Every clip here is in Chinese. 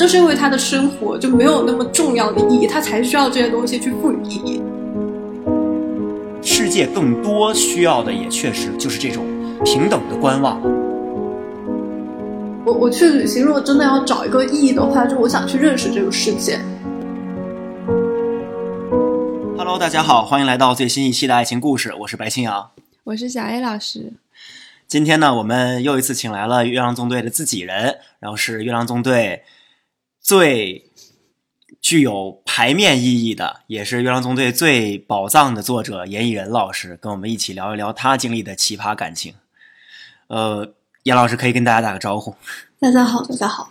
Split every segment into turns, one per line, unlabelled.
正是因为他的生活就没有那么重要的意义，他才需要这些东西去赋予意义。
世界更多需要的也确实就是这种平等的观望。
我我去旅行，如果真的要找一个意义的话，就我想去认识这个世界。
Hello，大家好，欢迎来到最新一期的爱情故事，我是白青阳。
我是小 A 老师。
今天呢，我们又一次请来了月亮纵队的自己人，然后是月亮纵队最具有牌面意义的，也是月亮纵队最宝藏的作者严艺仁老师，跟我们一起聊一聊他经历的奇葩感情。呃，严老师可以跟大家打个招呼。
大家好，大家好。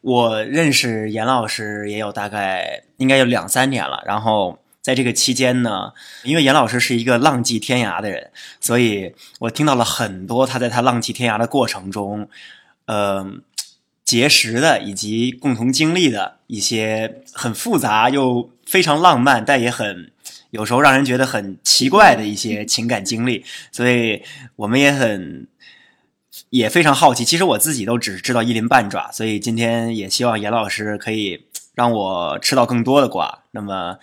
我认识严老师也有大概应该有两三年了，然后在这个期间呢，因为严老师是一个浪迹天涯的人，所以我听到了很多他在他浪迹天涯的过程中，呃，结识的以及共同经历的一些很复杂又非常浪漫，但也很有时候让人觉得很奇怪的一些情感经历，所以我们也很。也非常好奇，其实我自己都只知道一鳞半爪，所以今天也希望严老师可以让我吃到更多的瓜。那么，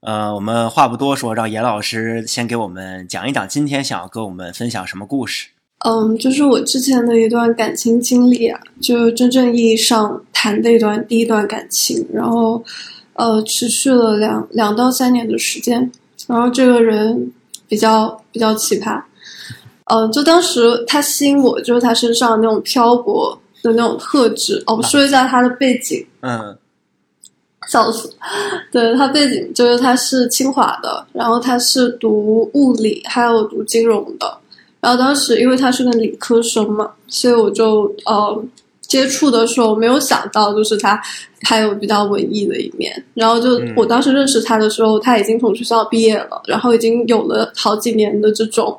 呃，我们话不多说，让严老师先给我们讲一讲今天想要跟我们分享什么故事。
嗯，就是我之前的一段感情经历啊，就真正意义上谈的一段第一段感情，然后呃，持续了两两到三年的时间，然后这个人比较比较奇葩。呃，就当时他吸引我，就是他身上那种漂泊的那种特质。哦，我说一下他的背景。
嗯，
笑死。对他背景就是他是清华的，然后他是读物理，还有读金融的。然后当时因为他是个理科生嘛，所以我就呃接触的时候没有想到，就是他还有比较文艺的一面。然后就我当时认识他的时候，他已经从学校毕业了，然后已经有了好几年的这种。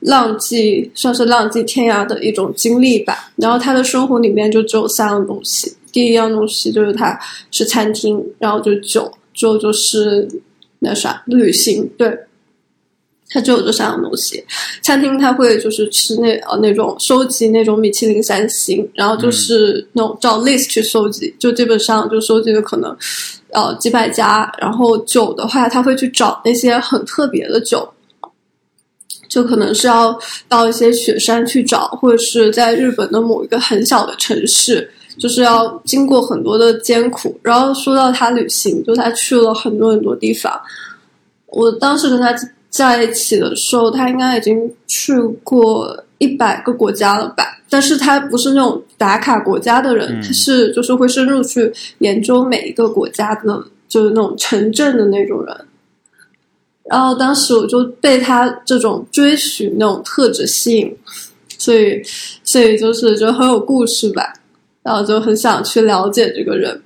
浪迹算是浪迹天涯的一种经历吧。然后他的生活里面就只有三样东西。第一样东西就是他是餐厅，然后就酒，之后就是那啥旅行。对，他只有这三样东西。餐厅他会就是吃那呃那种收集那种米其林三星，然后就是那种照 list 去收集，就基本上就收集的可能呃几百家。然后酒的话，他会去找那些很特别的酒。就可能是要到一些雪山去找，或者是在日本的某一个很小的城市，就是要经过很多的艰苦。然后说到他旅行，就他去了很多很多地方。我当时跟他在一起的时候，他应该已经去过一百个国家了吧？但是他不是那种打卡国家的人，他是就是会深入去研究每一个国家的，就是那种城镇的那种人。然后当时我就被他这种追寻那种特质吸引，所以所以就是觉得很有故事吧，然后就很想去了解这个人。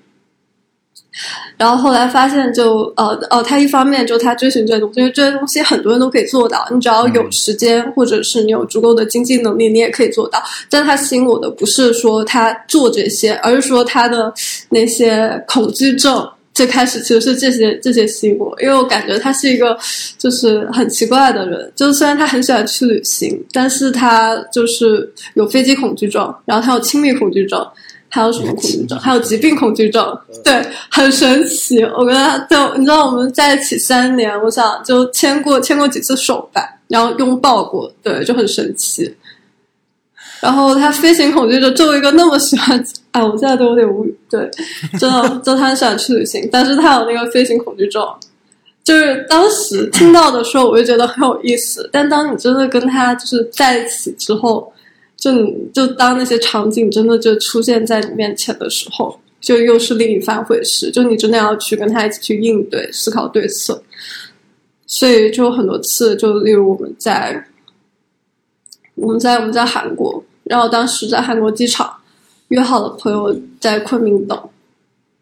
然后后来发现就，就呃哦，他一方面就他追寻这些东西，因为这些东西很多人都可以做到，你只要有时间或者是你有足够的经济能力，你也可以做到。但他吸引我的不是说他做这些，而是说他的那些恐惧症。最开始其实是这些这些吸引我，因为我感觉他是一个就是很奇怪的人。就是虽然他很喜欢去旅行，但是他就是有飞机恐惧症，然后他有亲密恐惧症，还有什么恐惧症？还有疾病恐惧症。对，很神奇。我跟他就你知道我们在一起三年，我想就牵过牵过几次手吧，然后拥抱过，对，就很神奇。然后他飞行恐惧症，作为一个那么喜欢，哎，我现在都有点无语。对，真的，就他很喜欢去旅行，但是他有那个飞行恐惧症。就是当时听到的时候，我就觉得很有意思。但当你真的跟他就是在一起之后，就你就当那些场景真的就出现在你面前的时候，就又是另一番回事。就你真的要去跟他一起去应对、思考对策。所以就很多次，就例如我们在。我们在我们在韩国，然后当时在韩国机场约好了朋友在昆明等，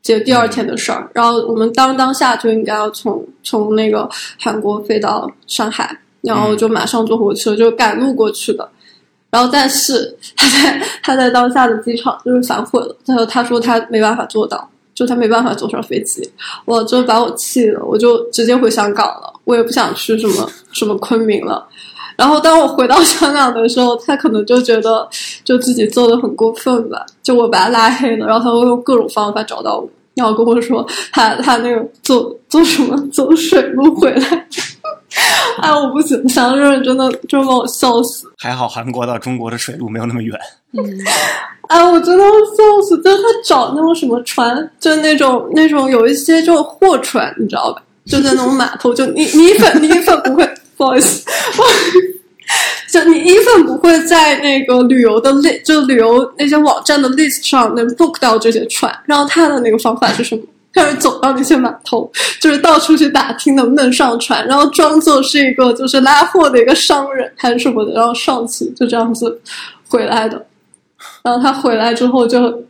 就第二天的事儿。然后我们当当下就应该要从从那个韩国飞到上海，然后就马上坐火车就赶路过去的。然后但是他在他在当下的机场就是反悔了，他说他说他没办法做到，就他没办法坐上飞机，我就把我气了，我就直接回香港了，我也不想去什么什么昆明了。然后当我回到香港的时候，他可能就觉得就自己做的很过分吧，就我把他拉黑了，然后他会用各种方法找到我，然后跟我说他他那个坐坐什么走水路回来，哎，我不行，想到这真的就把我笑死。
还好韩国到中国的水路没有那么远。
嗯，
哎，我真的要笑死！就是他找那种什么船，就是那种那种有一些就货船，你知道吧？就在那种码头，就你你一份你一份不会，不好意思，不好意思就你一份不会在那个旅游的 list，就旅游那些网站的 list 上能 book 到这些船。然后他的那个方法是什么？开始走到那些码头，就是到处去打听能不能上船，然后装作是一个就是拉货的一个商人还是什么的，然后上去就这样子回来的。然后他回来之后就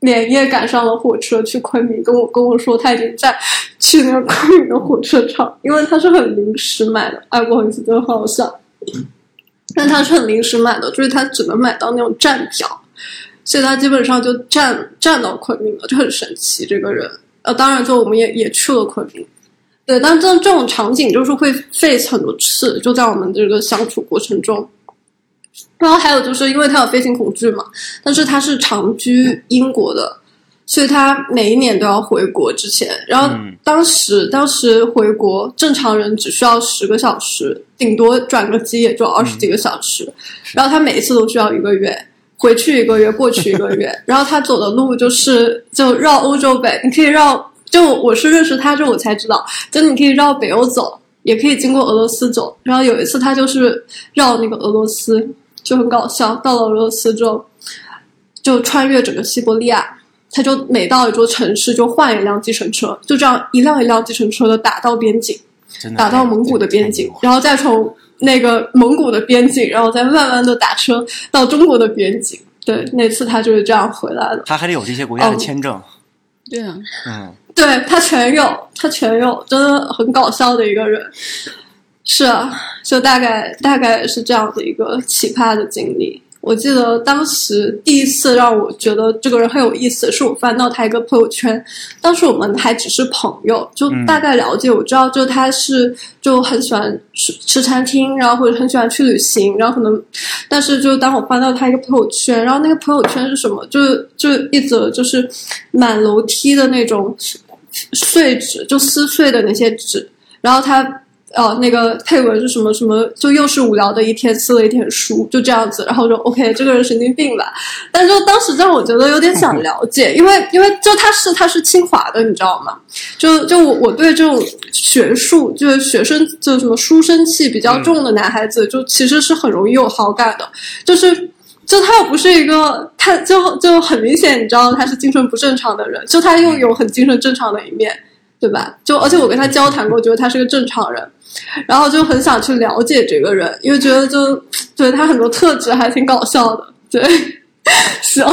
连夜赶上了火车去昆明，跟我跟我说他已经在去那个昆明的火车站，因为他是很临时买的。哎，不好意思，真的很好笑。但他是很临时买的，就是他只能买到那种站票，所以他基本上就站站到昆明了，就很神奇这个人。呃，当然，就我们也也去了昆明，对，但这这种场景就是会 face 很多次，就在我们这个相处过程中。然后还有就是因为他有飞行恐惧嘛，但是他是长居英国的，所以他每一年都要回国之前。然后
嗯
当时、当时回国，正常人只需要十个小时，顶多转个机也就二十几个小时。然后他每一次都需要一个月，回去一个月，过去一个月。然后他走的路就是就绕欧洲北，你可以绕。就我是认识他之后我才知道，就你可以绕北欧走，也可以经过俄罗斯走。然后有一次他就是绕那个俄罗斯，就很搞笑。到了俄罗斯之后，就穿越整个西伯利亚，他就每到一座城市就换一辆计程车，就这样一辆一辆计程车的打到边境，打到蒙古的边境，然后再从那个蒙古的边境，然后再慢慢的打车到中国的边境。对，那次他就是这样回来的。
他还得有这些国家的
哦
签证。
对啊，
嗯，
对他全有，他全有，真的很搞笑的一个人。是啊，就大概大概是这样的一个奇葩的经历。我记得当时第一次让我觉得这个人很有意思，是我翻到他一个朋友圈，当时我们还只是朋友，就大概了解，我知道就他是就很喜欢吃吃餐厅，然后或者很喜欢去旅行，然后可能，但是就当我翻到他一个朋友圈，然后那个朋友圈是什么，就是就一则就是满楼梯的那种碎纸，就撕碎的那些纸，然后他。呃，那个配文是什么什么，就又是无聊的一天，撕了一天书，就这样子，然后就 OK，这个人神经病吧。但就当时让我觉得有点想了解，因为因为就他是他是清华的，你知道吗？就就我我对这种学术就是学生就什么书生气比较重的男孩子，就其实是很容易有好感的，就是。就他又不是一个，他就就很明显，你知道他是精神不正常的人，就他又有很精神正常的一面，对吧？就而且我跟他交谈过，觉得他是个正常人，然后就很想去了解这个人，因为觉得就对他很多特质还挺搞笑的。对，行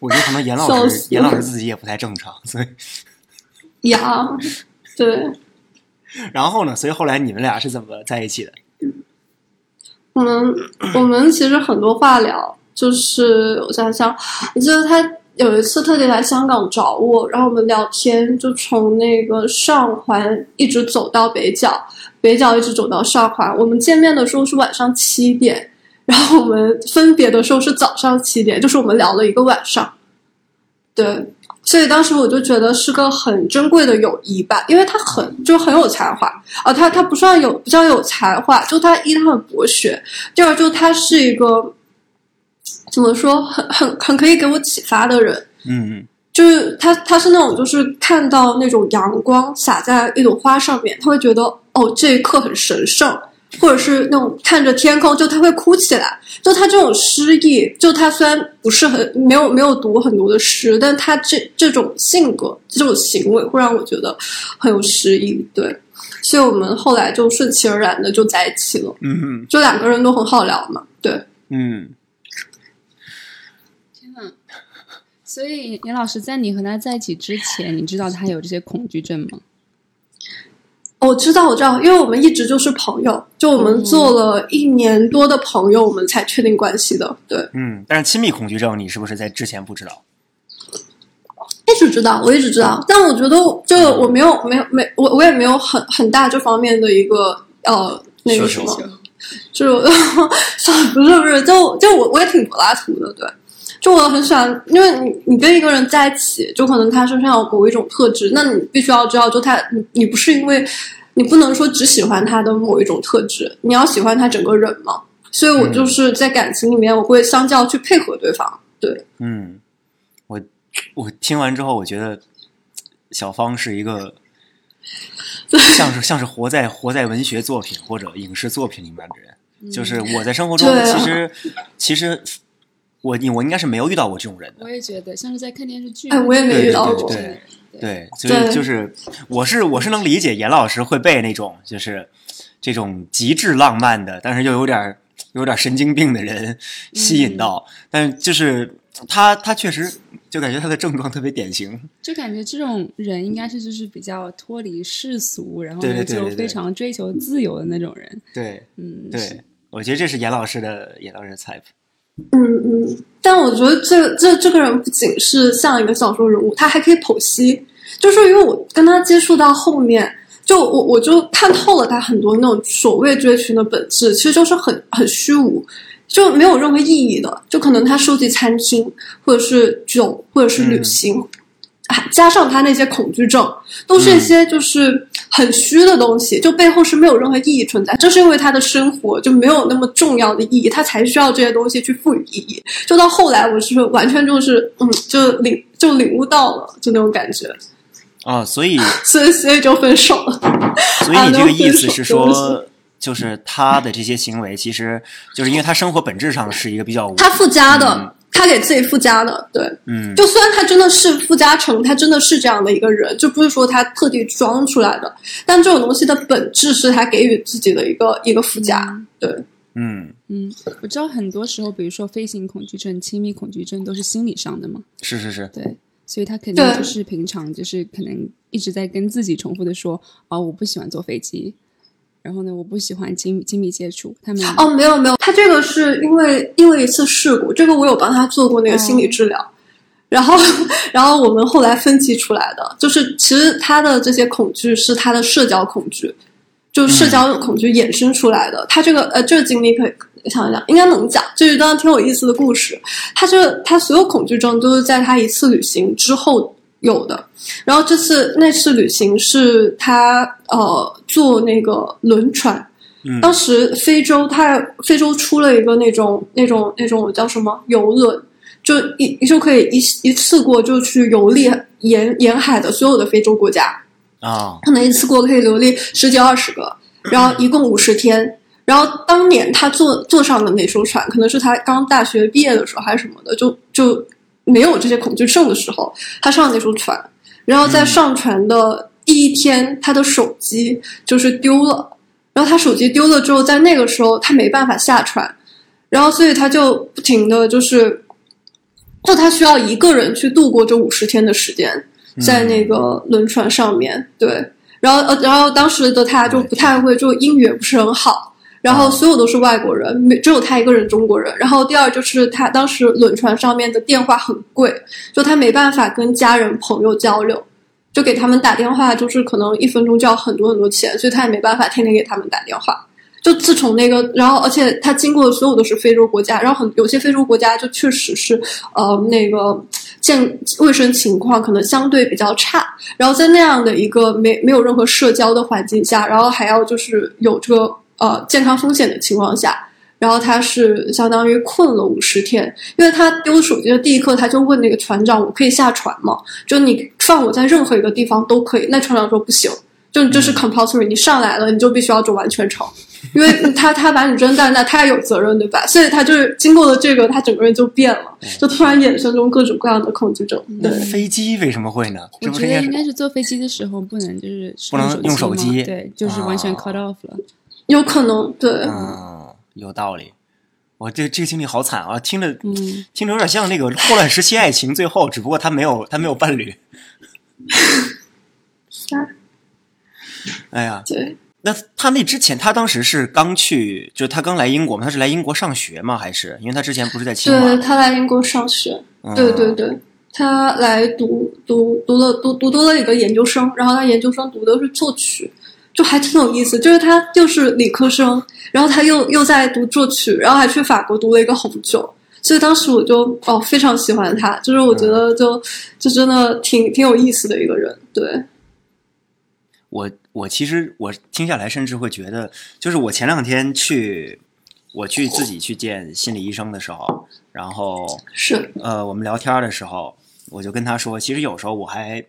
我觉得可能严老师严老师自己也不太正常，所以
呀，对，
然后呢，所以后来你们俩是怎么在一起的？
我们我们其实很多话聊，就是我想想，我记得他有一次特地来香港找我，然后我们聊天，就从那个上环一直走到北角，北角一直走到上环。我们见面的时候是晚上七点，然后我们分别的时候是早上七点，就是我们聊了一个晚上。对，所以当时我就觉得是个很珍贵的友谊吧，因为他很就很有才华啊，他他不算有比较有才华，就他一他很博学，第二就他是一个怎么说很很很可以给我启发的人，
嗯嗯
就是他他是那种就是看到那种阳光洒在一朵花上面，他会觉得哦这一刻很神圣。或者是那种看着天空，就他会哭起来。就他这种诗意，就他虽然不是很没有没有读很多的诗，但他这这种性格、这种行为会让我觉得很有诗意。对，所以我们后来就顺其而然的就在一起了。
嗯嗯
就两个人都很好聊嘛。对，
嗯，
天呐！所以严老师在你和他在一起之前，你知道他有这些恐惧症吗？
我知道，我知道，因为我们一直就是朋友，就我们做了一年多的朋友，我们才确定关系的。对，
嗯，但是亲密恐惧症你是不是在之前不知道？
一直知道，我一直知道，但我觉得就我没有没有没我我也没有很很大这方面的一个呃那个什么就 不是不是，就就我我也挺柏拉图的，对。就我很喜欢，因为你你跟一个人在一起，就可能他身上有某一种特质，那你必须要知道，就他你你不是因为你不能说只喜欢他的某一种特质，你要喜欢他整个人嘛。所以我就是在感情里面，我会相较去配合对方。对，
嗯，我我听完之后，我觉得小芳是一个 像是像是活在活在文学作品或者影视作品里面的人，就是我在生活中其实其实我我应该是没有遇到过这种人的
我。也觉得像是在看电视剧。
哎，我也没遇到过。
对对对，所以就是我是我是能理解严老师会被那种就是这种极致浪漫的，但是又有点儿有点儿神经病的人吸引到，但是就是他他确实就感觉他的症状特别典型，
就感觉这种人应该是就是比较脱离世俗，然后就非常追求自由的那种人。
对
嗯，是
对，我觉得这是严老师的严老师的 type，
嗯嗯，但我觉得这这这个人不仅是像一个小说人物，他还可以剖析。就是因为我跟他接触到后面，就我我就看透了他很多那种所谓追寻的本质，其实就是很很虚无，就没有任何意义的。就可能他收集餐厅，或者是酒，或者是旅行，还加上他那些恐惧症，都是一些就是很虚的东西，就背后是没有任何意义存在。正是因为他的生活就没有那么重要的意义，他才需要这些东西去赋予意义。就到后来，我是完全就是嗯，就领就领悟到了，就那种感觉，
啊，所以
所以所以就分手了。
所以你这个意思是说，就是他的这些行为，其实就是因为他生活本质上是一个比较
他附加的，
嗯
他给自己附加的，对。
嗯。
就虽然他真的是附加成，他真的是这样的一个人，就不是说他特地装出来的，但这种东西的本质是他给予自己的一个一个附加，对。
嗯。
嗯，我知道很多时候，比如说飞行恐惧症、亲密恐惧症都是心理上的嘛，
是是是，
对，所以他肯定就是平常就是可能一直在跟自己重复的说，哦，我不喜欢坐飞机，然后呢，我不喜欢亲亲密接触，他们
哦，没有没有，他这个是因为因为一次事故，这个我有帮他做过那个心理治疗，然后 然后我们后来分析出来的，就是其实他的这些恐惧是他的社交恐惧，就社交恐惧衍生出来的。他这个呃这个经历可以想一想，应该能讲，就是一段挺有意思的故事。他这他所有恐惧症都是在他一次旅行之后有的。然后这次那次旅行是他呃坐那个轮船。
嗯
当时非洲，它非洲出了一个那种那种那种叫什么游轮，就一就可以一一次过就去游历沿沿海的所有的非洲国家，
啊
可能一次过可以游历十几二十个，然后一共五十天。然后当年他坐坐上的那艘船，可能是他刚大学毕业的时候还是什么的，就就没有这些恐惧症的时候，他上那艘船，然后在上船的第一天，他的手机就是丢了。然后他手机丢了之后，在那个时候他没办法下船，然后所以他就不停的就是，就他需要一个人去度过这五十天的时间，在那个轮船上面，对，然后呃，然后当时的他就不太会，就英语也不是很好，然后所有都是外国人，没只有他一个人中国人。然后第二就是他当时轮船上面的电话很贵，就他没办法跟家人朋友交流。就给他们打电话，就是可能一分钟就要很多很多钱，所以他也没办法天天给他们打电话。就自从那个，然后而且他经过的所有都是非洲国家，然后很有些非洲国家就确实是呃那个健卫生情况可能相对比较差，然后在那样的一个没没有任何社交的环境下，然后还要就是有这个呃健康风险的情况下，然后他是相当于困了五十天，因为他丢手机的第一刻，他就问那个船长：“我可以下船吗？就你放我在任何一个地方都可以。”那船长说：“不行，就这是 compulsory，你上来了你就必须要走完全程，因为他他把你扔在那，他也有责任对吧？所以他就是经过了这个，他整个人就变了，就突然衍生中各种各样的恐惧症。对，
飞机为什么会呢？
我觉得应
该是
坐飞机的时候不能就是
不能用手
手
机
对，就是完全
啊
cut off 了。
有可能对。
嗯，有道理。我这这个经历好惨啊，听着
嗯，
听着有点像那个霍乱时期爱情，最后只不过他没有他没有伴侣。哎呀，
对，
那他那之前，他当时是刚去，就是他刚来英国吗？他是来英国上学吗？还是因为他之前不是在清华？
对他来英国上学，
嗯
对对对，他来读读读了读读多了一个研究生，然后他研究生读的是作曲，就还挺有意思。就是他又是理科生，然后他又又在读作曲，然后还去法国读了一个红酒，所以当时我就哦非常喜欢他，就是我觉得就就真的挺挺有意思的一个人，对。
我我其实我听下来，甚至会觉得，就是我前两天去，我去自己去见心理医生的时候，然后
是
呃，我们聊天的时候，我就跟他说，其实有时候我还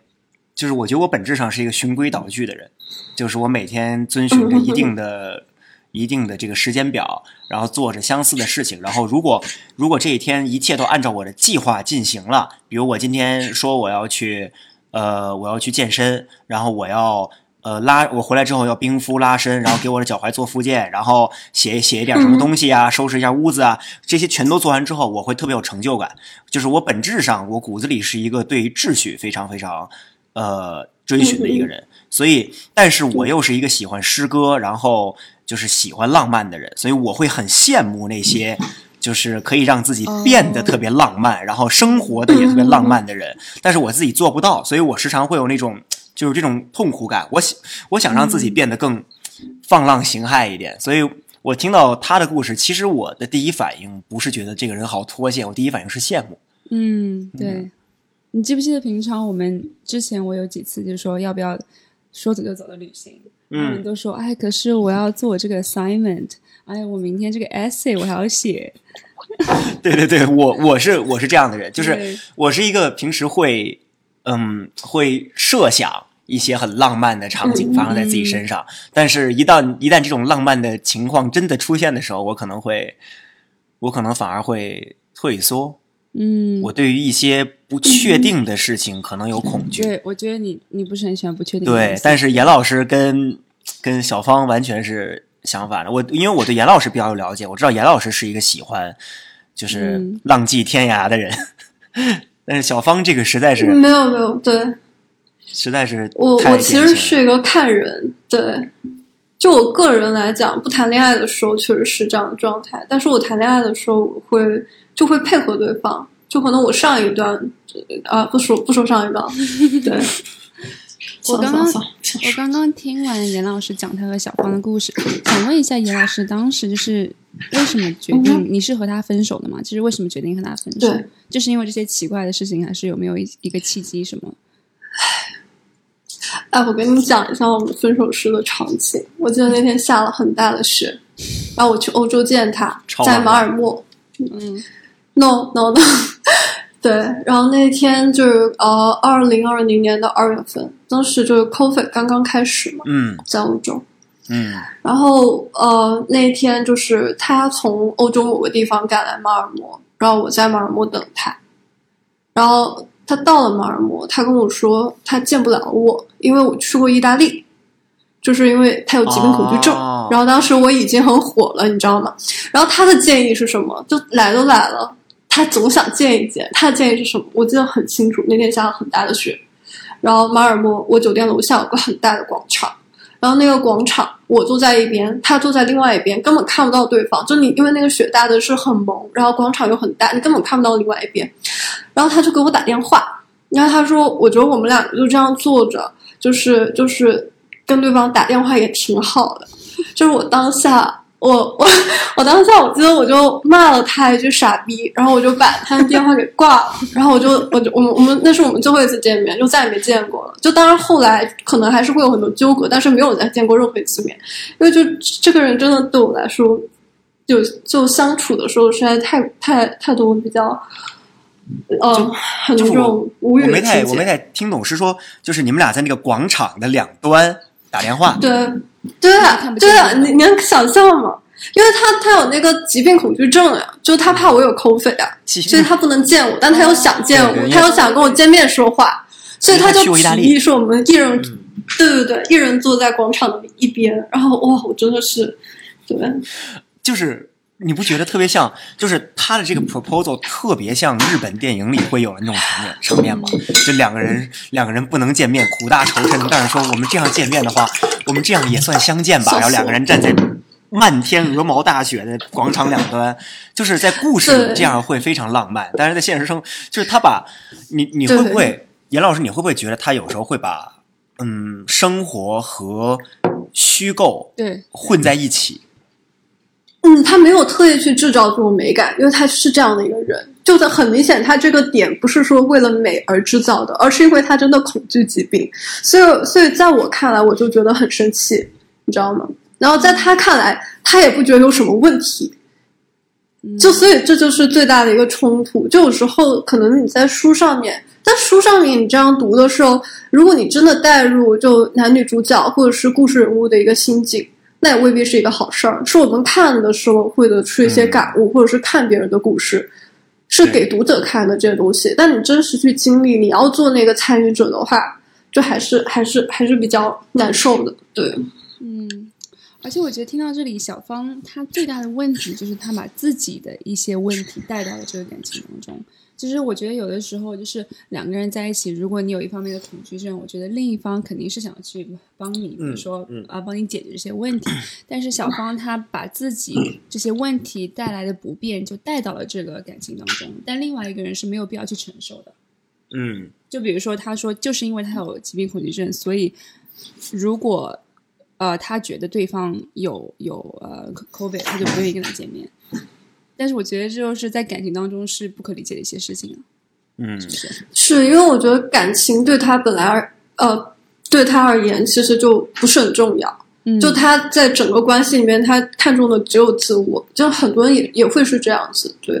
就是我觉得我本质上是一个循规蹈矩的人，就是我每天遵循着一定的、一定的这个时间表，然后做着相似的事情，然后如果如果这一天一切都按照我的计划进行了，比如我今天说我要去呃我要去健身，然后我要。呃，拉我回来之后要冰敷拉伸，然后给我的脚踝做复健，然后写写一点什么东西啊，收拾一下屋子啊，这些全都做完之后，我会特别有成就感。就是我本质上，我骨子里是一个对于秩序非常非常呃追寻的一个人，所以，但是我又是一个喜欢诗歌，然后就是喜欢浪漫的人，所以我会很羡慕那些就是可以让自己变得特别浪漫，然后生活的也特别浪漫的人。但是我自己做不到，所以我时常会有那种。就是这种痛苦感，我想我想让自己变得更放浪形骸一点，所以我听到他的故事，其实我的第一反应不是觉得这个人好脱线，我第一反应是羡慕。
嗯，对。你记不记得平常我们之前我有几次就是说要不要说走就走的旅行，嗯，都说哎，可是我要做这个 assignment，哎呀，我明天这个 essay 我还要写。
对对对，我我是我是这样的人，就是我是一个平时会。嗯，会设想一些很浪漫的场景发生在自己身上，但是，一旦一旦这种浪漫的情况真的出现的时候，我可能会，我可能反而会退缩。
嗯，
我对于一些不确定的事情可能有恐惧。
对，我觉得你你不是很喜欢不确定。
对，但是严老师跟跟小芳完全是相反的。我因为我对严老师比较有了解，我知道严老师是一个喜欢就是浪迹天涯的人。但是小芳这个实在是
没有没有对，
实在是
我我其实是一个看人对，就我个人来讲，不谈恋爱的时候确实是这样的状态，但是我谈恋爱的时候我会就会配合对方，就可能我上一段啊不说不说上一段，对。
我刚刚我刚刚听完严老师讲他和小芳的故事，想问一下严老师，当时就是为什么决定你是和他分手的吗？就是为什么决定和他分手？就是因为这些奇怪的事情，还是有没有一一个契机什么？
哎，我跟你讲一下我们分手时的场景。我记得那天下了很大的雪，然后我去欧洲见他，在马尔默。嗯，no no no。对，然后那天就是呃，二零二零年的二月份，当时就是 COVID 刚刚开始嘛，
嗯，
在欧洲，
嗯，
然后呃，那天就是他从欧洲某个地方赶来马尔默，然后我在马尔默等他，然后他到了马尔默，他跟我说他见不了我，因为我去过意大利，就是因为他有疾病恐惧症，然后当时我已经很火了，你知道吗？然后他的建议是什么？就来都来了。他总想见一见，他的建议是什么？我记得很清楚。那天下了很大的雪，然后马尔默，我酒店楼下有个很大的广场，然后那个广场，我坐在一边，他坐在另外一边，根本看不到对方。就你，因为那个雪大的是很蒙，然后广场又很大，你根本看不到另外一边。然后他就给我打电话，然后他说：“我觉得我们两个就这样坐着，就是就是跟对方打电话也挺好的。”就是我当下。我我我当下我记得我就骂了他一句傻逼，然后我就把他的电话给挂了，然后我就我就我们我们那是我们最后一次见面，就再也没见过了。就当然后来可能还是会有很多纠葛，但是没有再见过任何一次面，因为就这个人真的对我来说，就就相处的时候实在太太太多比较，嗯，很多这种无语
我没太我没太听懂，是说就是你们俩在那个广场的两端打电话，
对。对啊，对啊，你你能想象吗？因为他他有那个疾病恐惧症呀，就他怕我有口匪啊，所以他不能见我，但他又想见我，他又想跟我见面说话，所以他就提议说我们一人，对对对，一人坐在广场的一边，然后哇，我真的是，对，
就是。你不觉得特别像？就是他的这个 proposal 特别像日本电影里会有的那种场面场面吗？就两个人两个人不能见面，苦大仇深，但是说我们这样见面的话，我们这样也算相见吧。然后两个人站在漫天鹅毛大雪的广场两端，就是在故事里这样会非常浪漫，但是在现实生，就是他把你你会不会，严老师你会不会觉得他有时候会把嗯生活和虚构
对
混在一起。
嗯，他没有特意去制造这种美感，因为他是这样的一个人，就他很明显，他这个点不是说为了美而制造的，而是因为他真的恐惧疾病，所以，所以在我看来，我就觉得很生气，你知道吗？然后在他看来，他也不觉得有什么问题，就所以这就是最大的一个冲突。就有时候可能你在书上面，在书上面你这样读的时候，如果你真的带入就男女主角或者是故事人物的一个心境。那也未必是一个好事儿，是我们看的时候会得出一些感悟，或者是看别人的故事，是给读者看的这些东西。但你真实去经历，你要做那个参与者的话，就还是还是还是比较难受的。对，
嗯，而且我觉得听到这里，小芳她最大的问题就是她把自己的一些问题带到了这个感情当中。其实我觉得有的时候就是两个人在一起，如果你有一方面的恐惧症，我觉得另一方肯定是想去帮你，比如说啊帮你解决这些问题。但是小芳她把自己 这些问题带来的不便就带到了这个感情当中，但另外一个人是没有必要去承受的。
嗯，
就比如说他说，就是因为他有疾病恐惧症，所以如果呃他觉得对方有有呃 COVID，他就不愿意跟他见面。但是我觉得这就是在感情当中是不可理解的一些事情啊，
嗯，
是因为我觉得感情对他本来而呃对他而言其实就不是很重要，
嗯，
就他在整个关系里面他看重的只有自我，就很多人也也会是这样子，对，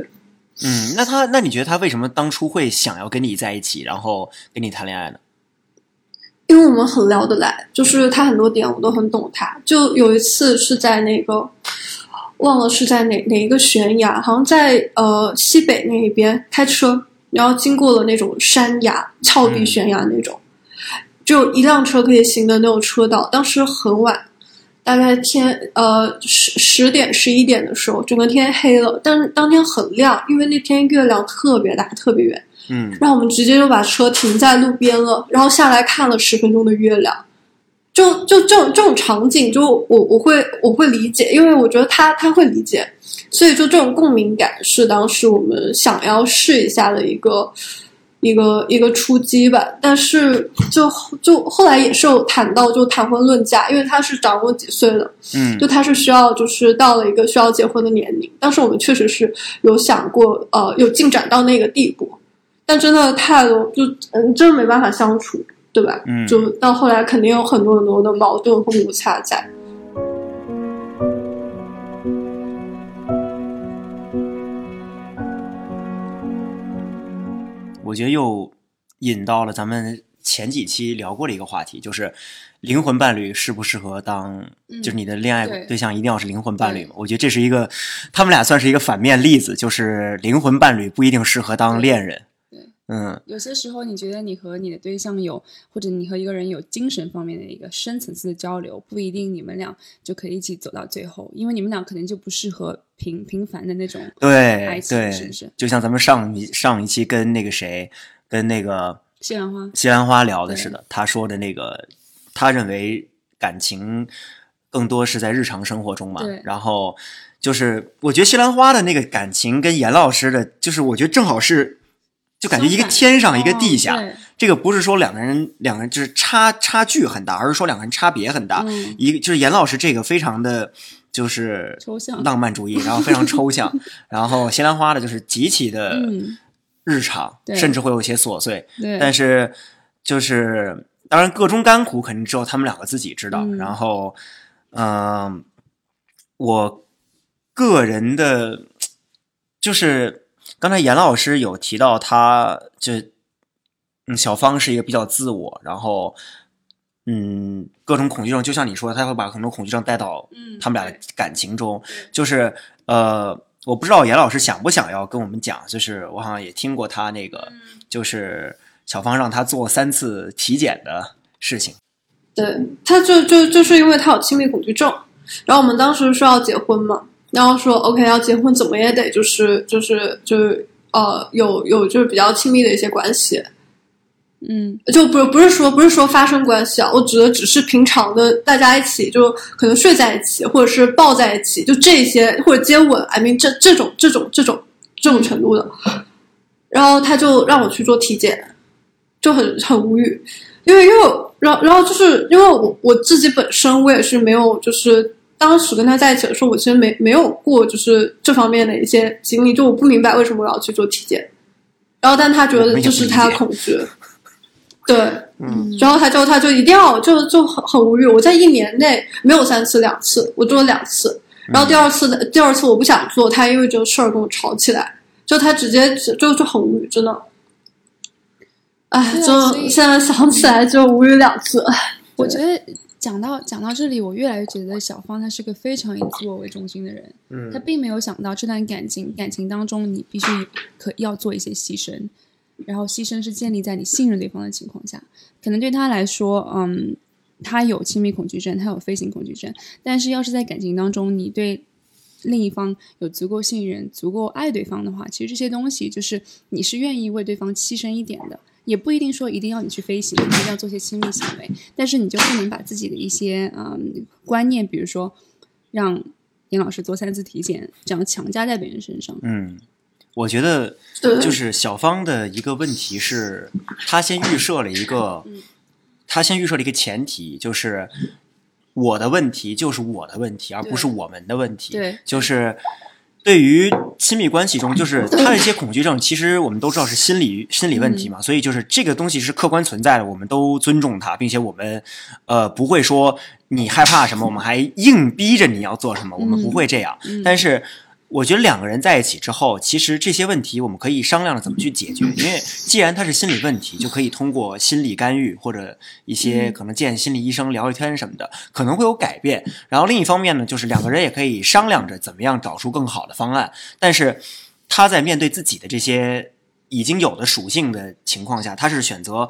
嗯，那他那你觉得他为什么当初会想要跟你在一起，然后跟你谈恋爱呢？
因为我们很聊得来，就是他很多点我都很懂他，就有一次是在那个。忘了是在哪哪一个悬崖，好像在呃西北那一边开车，然后经过了那种山崖、峭壁、悬崖那种，就一辆车可以行的那种车道。当时很晚，大概天呃十十点十一点的时候，整个天黑了，但是当天很亮，因为那天月亮特别大，特别圆。
嗯，
然后我们直接就把车停在路边了，然后下来看了十分钟的月亮。就就这种这种场景，就我我会我会理解，因为我觉得他他会理解，所以就这种共鸣感是当时我们想要试一下的一个一个一个出击吧。但是就就后来也是有谈到就谈婚论嫁，因为他是长我几岁的，
嗯，
就他是需要就是到了一个需要结婚的年龄。当时我们确实是有想过，呃，有进展到那个地步，但真的太多，就嗯，真的没办法相处。对吧？
嗯，
就到后来肯定有很多很多的矛盾和摩擦在。
我觉得又引到了咱们前几期聊过的一个话题，就是灵魂伴侣适不适合当，就是你的恋爱对象一定要是灵魂伴侣吗？我觉得这是一个，他们俩算是一个反面例子，就是灵魂伴侣不一定适合当恋人。嗯，
有些时候你觉得你和你的对象有，或者你和一个人有精神方面的一个深层次的交流，不一定你们俩就可以一起走到最后，因为你们俩可能就不适合平平凡的那种
对对，
是不是？
就像咱们上一上一期跟那个谁，跟那个
西兰花
西兰花聊的似的，他说的那个，他认为感情更多是在日常生活中嘛，然后就是我觉得西兰花的那个感情跟严老师的，就是我觉得正好是。就感觉一个天上一个地下，这个不是说两个人两个人就是差差距很大，而是说两个人差别很大。一个就是严老师这个非常的就是
抽象
浪漫主义，然后非常抽象。然后西兰花的就是极其的日常，甚至会有一些琐碎。但是就是当然各中甘苦肯定只有他们两个自己知道。然后嗯，我个人的就是。刚才严老师有提到，他就嗯，小芳是一个比较自我，然后嗯，各种恐惧症，就像你说，他会把很多恐惧症带到他们俩的感情中。就是呃，我不知道严老师想不想要跟我们讲，就是我好像也听过他那个，就是小芳让他做三次体检的事情。
对，他就就就是因为他有亲密恐惧症，然后我们当时说要结婚嘛。然后说 OK，要结婚怎么也得就是就是就是呃有有就是比较亲密的一些关系，
嗯，
就不不是说不是说发生关系啊，我指的只是平常的大家一起就可能睡在一起，或者是抱在一起，就这些或者接吻，I mean 这这种这种这种这种程度的。然后他就让我去做体检，就很很无语。因为因为然后然后就是因为我我自己本身我也是没有就是当时跟他在一起的时候，我其实没没有过就是这方面的一些经历，就我不明白为什么我要去做体检，然后但他觉得就是他恐惧，对，
嗯，
然后他就他就一定要就就很很无语，我在一年内没有三次两次，我做了两次，然后第二次的第二次我不想做，他因为这个事儿跟我吵起来，就他直接就就很无语，真的。哎，就现在想起来就无语两次。
我觉得讲到讲到这里，我越来越觉得小芳她是个非常以自我为中心的人。
嗯
她并没有想到这段感情感情当中，你必须可要做一些牺牲，然后牺牲是建立在你信任对方的情况下。可能对她来说，嗯，她有亲密恐惧症，她有飞行恐惧症，但是要是在感情当中，你对另一方有足够信任、足够爱对方的话，其实这些东西就是你是愿意为对方牺牲一点的。也不一定说一定要你去飞行，一定要做些亲密行为，但是你就不能把自己的一些嗯观念，比如说让严老师做三次体检，这样强加在别人身上。
嗯，我觉得就是小芳的一个问题是，她先预设了一个，她先预设了一个前提，就是我的问题就是我的问题，而不是我们的问题。
对。
就是对于亲密关系中，就是他的一些恐惧症，其实我们都知道是心理心理问题嘛，所以就是这个东西是客观存在的，我们都尊重它，并且我们呃不会说你害怕什么，我们还硬逼着你要做什么，我们不会这样。但是我觉得两个人在一起之后，其实这些问题我们可以商量着怎么去解决，因为既然它是心理问题，就可以通过心理干预或者一些可能见心理医生聊聊天什么的，可能会有改变。然后另一方面呢，就是两个人也可以商量着怎么样找出更好的方案。但是他在面对自己的这些已经有的属性的情况下，他是选择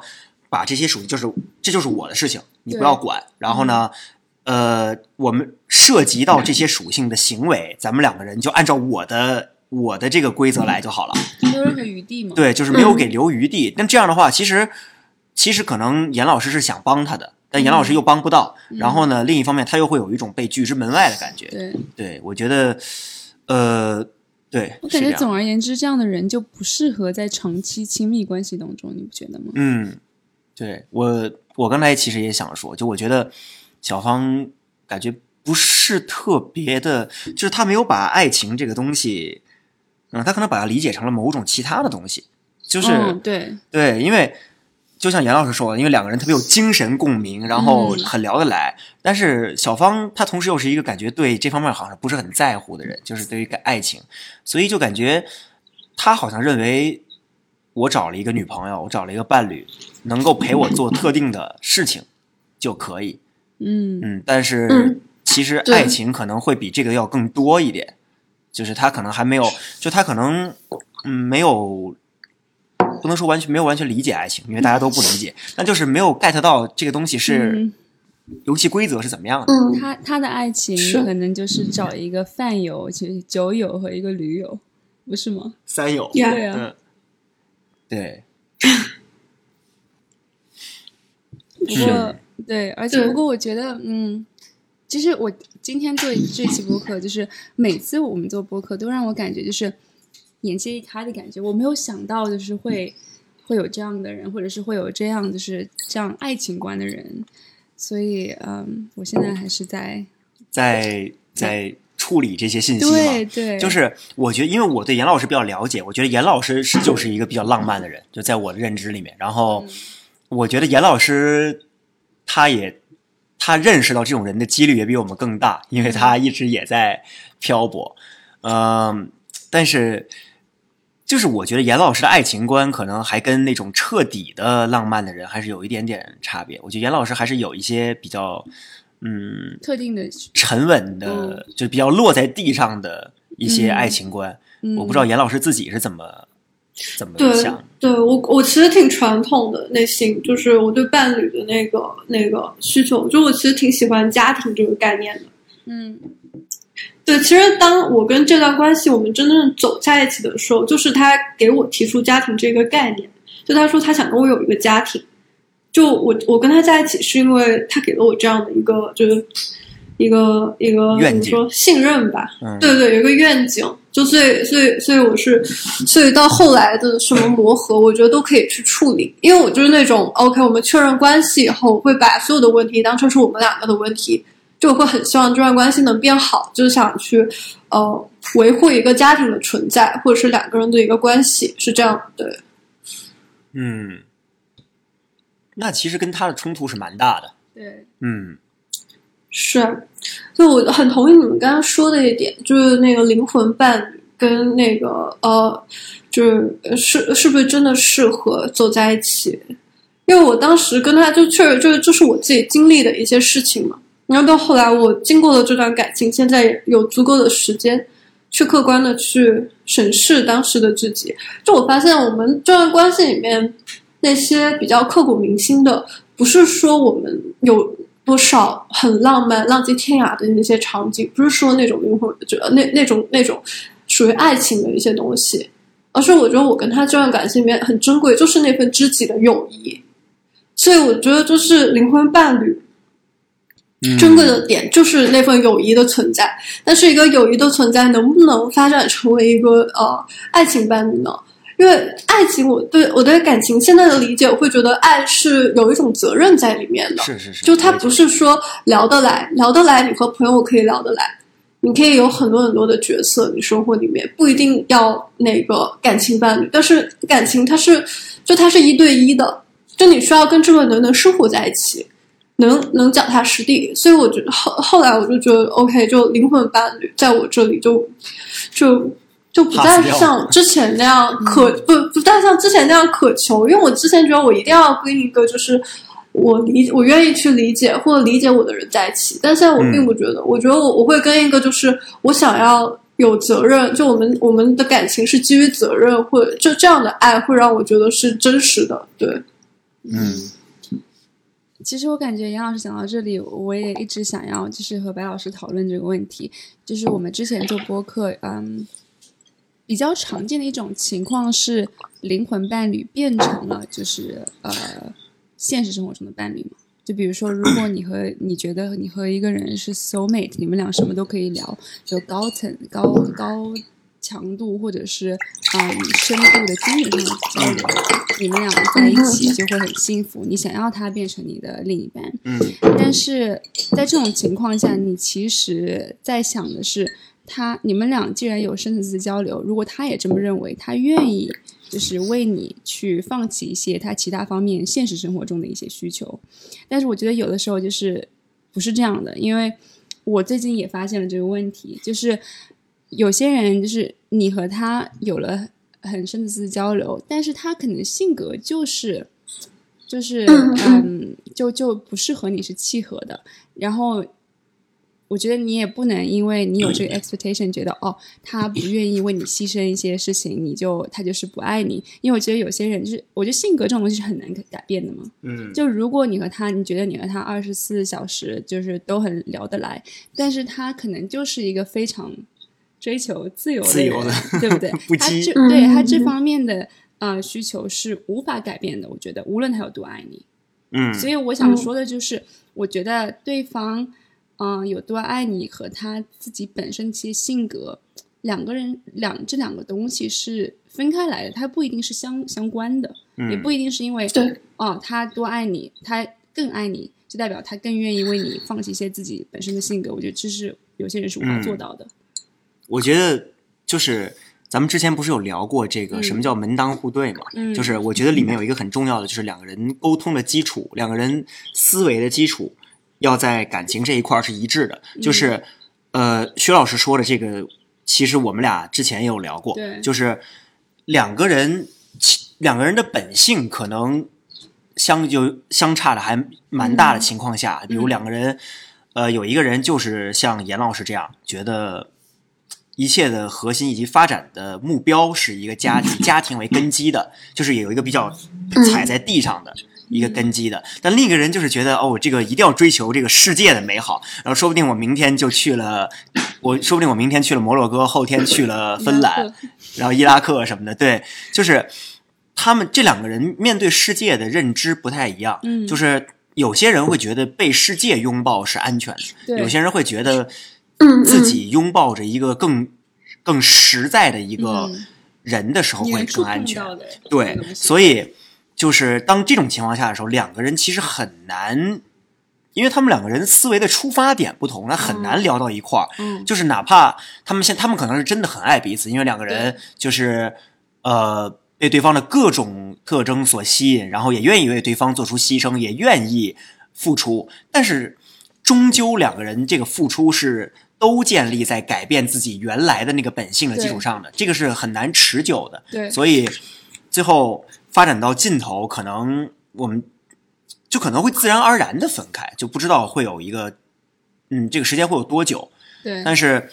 把这些属性，就是这就是我的事情，你不要管。然后呢，呃，我们涉及到这些属性的行为，咱们两个人就按照我的我的这个规则来就好了。
没有任何余地嘛？
对，就是没有给留余地。那这样的话，其实其实可能严老师是想帮他的，但严老师又帮不到。然后呢，另一方面他又会有一种被拒之门外的感觉。
对，
对，我觉得，呃，对，
我感觉总而言之，这样的人就不适合在长期亲密关系当中，你不觉得吗？
嗯，对我我刚才其实也想说，就我觉得小芳感觉不是特别的，就是她没有把爱情这个东西，嗯，她可能把它理解成了某种其他的东西，就是、
嗯，对，
对，因为就像严老师说的，因为两个人特别有精神共鸣，然后
嗯
很聊得来。但是小芳她同时又是一个感觉对这方面好像不是很在乎的人，就是对于爱情，所以就感觉她好像认为我找了一个女朋友，我找了一个伴侣，能够陪我做特定的事情就可以。
嗯。
嗯，但是
嗯。
其实爱情可能会比这个要更多一点，就是他可能还没有，就他可能嗯没有，不能说完全没有完全理解爱情，因为大家都不理解，那就是没有 get 到这个东西是
嗯。
游戏规则是怎么样的。
嗯，
他他的爱情可能就是找一个饭友、其实酒友和一个驴友，不是吗？
三友，
呀
对啊，
嗯，对，
不过对，而且
对
不过我觉得，嗯，其实我今天做这期播客，就是每次我们做播客，都让我感觉就是眼界一开的感觉。我没有想到，就是会会有这样的人，或者是会有这样就是这样爱情观的人。所以，嗯，我现在还是在
在在处理这些信息嘛。
对对，
就是我觉得，因为我对严老师比较了解，我觉得严老师是就是一个比较浪漫的人，就在我的认知里面。然后，我觉得严老师他也他认识到这种人的几率也比我们更大，因为他一直也在漂泊。嗯，但是就是我觉得严老师的爱情观可能还跟那种彻底的浪漫的人还是有一点点差别。我觉得严老师还是有一些比较嗯
特定的，
沉稳的，就比较落在地上的一些爱情观。
嗯，
我不知道严老师自己是怎么怎么
对
想。
对，我我其实挺传统的内心，就是我对伴侣的那个那个需求，就我其实挺喜欢家庭这个概念的。
嗯
对，其实当我跟这段关系我们真正走在一起的时候，就是他给我提出家庭这个概念，就他说他想跟我有一个家庭，就我我跟他在一起是因为他给了我这样的一个就是一个一个怎么说信任吧，
嗯，
对对，有一个愿景，就所以所以所以我是，所以到后来的什么磨合，我觉得都可以去处理，因为我就是那种 OK，我们确认关系以后，会把所有的问题当成是我们两个的问题，就会很希望这段关系能变好，就是想去呃维护一个家庭的存在，或者是两个人的一个关系，是这样对。
嗯，那其实跟他的冲突是蛮大的。
对，
嗯
是，就我很同意你们刚刚说的一点，就是那个灵魂伴侣跟那个呃，就是是是不是真的适合走在一起？因为我当时跟他就确实就是这是我自己经历的一些事情嘛。然后到后来我经过了这段感情，现在有足够的时间去客观的去审视当时的自己，就我发现我们这段关系里面那些比较刻骨铭心的，不是说我们有。多少很浪漫、浪迹天涯的那些场景，不是说那种灵魂，就那那种那种属于爱情的一些东西，而是我觉得我跟他这段感情里面很珍贵，就是那份知己的友谊。所以我觉得，就是灵魂伴侣珍贵的点，就是那份友谊的存在。但是，一个友谊的存在能不能发展成为一个呃爱情伴侣呢？因为爱情，我对我对感情现在的理解，我会觉得爱是有一种责任在里面的。
是是是，
就它不是说聊得来，聊得来，你和朋友可以聊得来，你可以有很多很多的角色，你生活里面不一定要那个感情伴侣，但是感情它是，就它是一对一的，就你需要跟这个人能生活在一起，能能脚踏实地。所以我觉得后后来我就觉得 OK，就灵魂伴侣在我这里就就。就不再像之前那样渴不不再像之前那样渴求，因为我之前觉得我一定要跟一个就是我理我愿意去理解或者理解我的人在一起，但现在我并不觉得，我觉得我我会跟一个就是我想要有责任，就我们我们的感情是基于责任，或者就这样的爱会让我觉得是真实的，对，
嗯。
其实我感觉杨老师讲到这里，我也一直想要就是和白老师讨论这个问题，就是我们之前做播客，嗯。比较常见的一种情况是，灵魂伴侣变成了就是呃现实生活中的伴侣嘛。就比如说，如果你和你觉得你和一个人是 soul mate，你们俩什么都可以聊，有高层高高强度或者是啊深度的精神上的交流，你们俩在一起就会很幸福。你想要他变成你的另一半，
嗯，
但是在这种情况下，你其实在想的是。他，你们俩既然有深层次交流，如果他也这么认为，他愿意就是为你去放弃一些他其他方面现实生活中的一些需求，但是我觉得有的时候就是不是这样的，因为我最近也发现了这个问题，就是有些人就是你和他有了很深层次交流，但是他可能性格就是就是 嗯，就就不适合你是契合的，然后。我觉得你也不能因为你有这个 expectation，觉得哦，他不愿意为你牺牲一些事情，你就他就是不爱你。因为我觉得有些人就是，我觉得性格这种东西是很难改变的嘛。
嗯。
就如果你和他，你觉得你和他二十四小时就是都很聊得来，但是他可能就是一个非常追求自由的人，对不对？他这对他这方面的呃需求是无法改变的。我觉得无论他有多爱你，
嗯。
所以我想说的就是，我觉得对方。嗯，有多爱你和他自己本身其实性格，两个人两这两个东西是分开来的，它不一定是相相关的，也不一定是因为
对
哦，他多爱你，他更爱你，就代表他更愿意为你放弃一些自己本身的性格。我觉得这是有些人是无法做到的。
我觉得就是咱们之前不是有聊过这个什么叫门当户对嘛？
嗯，
就是我觉得里面有一个很重要的，就是两个人沟通的基础，两个人思维的基础。要在感情这一块是一致的，就是，呃，薛老师说的这个，其实我们俩之前也有聊过，就是两个人，两个人的本性可能相就相差的还蛮大的情况下，比如两个人，呃，有一个人就是像严老师这样，觉得一切的核心以及发展的目标是一个家庭，家庭为根基的，就是有一个比较踩在地上的。一个根基的，但另一个人就是觉得哦，这个一定要追求这个世界的美好，然后说不定我明天就去了，我说不定我明天去了摩洛哥，后天去了芬兰，然后伊拉克什么的，对，就是他们这两个人面对世界的认知不太一样，
嗯，
就是有些人会觉得被世界拥抱是安全的，有些人会觉得自己拥抱着一个更。更实在的一个
嗯
人的时候会更安全。对所以就是当这种情况下的时候，两个人其实很难，因为他们两个人思维的出发点不同，那很难聊到一块儿。
嗯
就是哪怕他们现他们可能是真的很爱彼此，因为两个人就是呃被对方的各种特征所吸引，然后也愿意为对方做出牺牲，也愿意付出，但是终究两个人这个付出是。都建立在改变自己原来的那个本性的基础上的，这个是很难持久的。
对
所以最后发展到尽头，可能我们就可能会自然而然的分开，就不知道会有一个，嗯，这个时间会有多久。
对，
但是，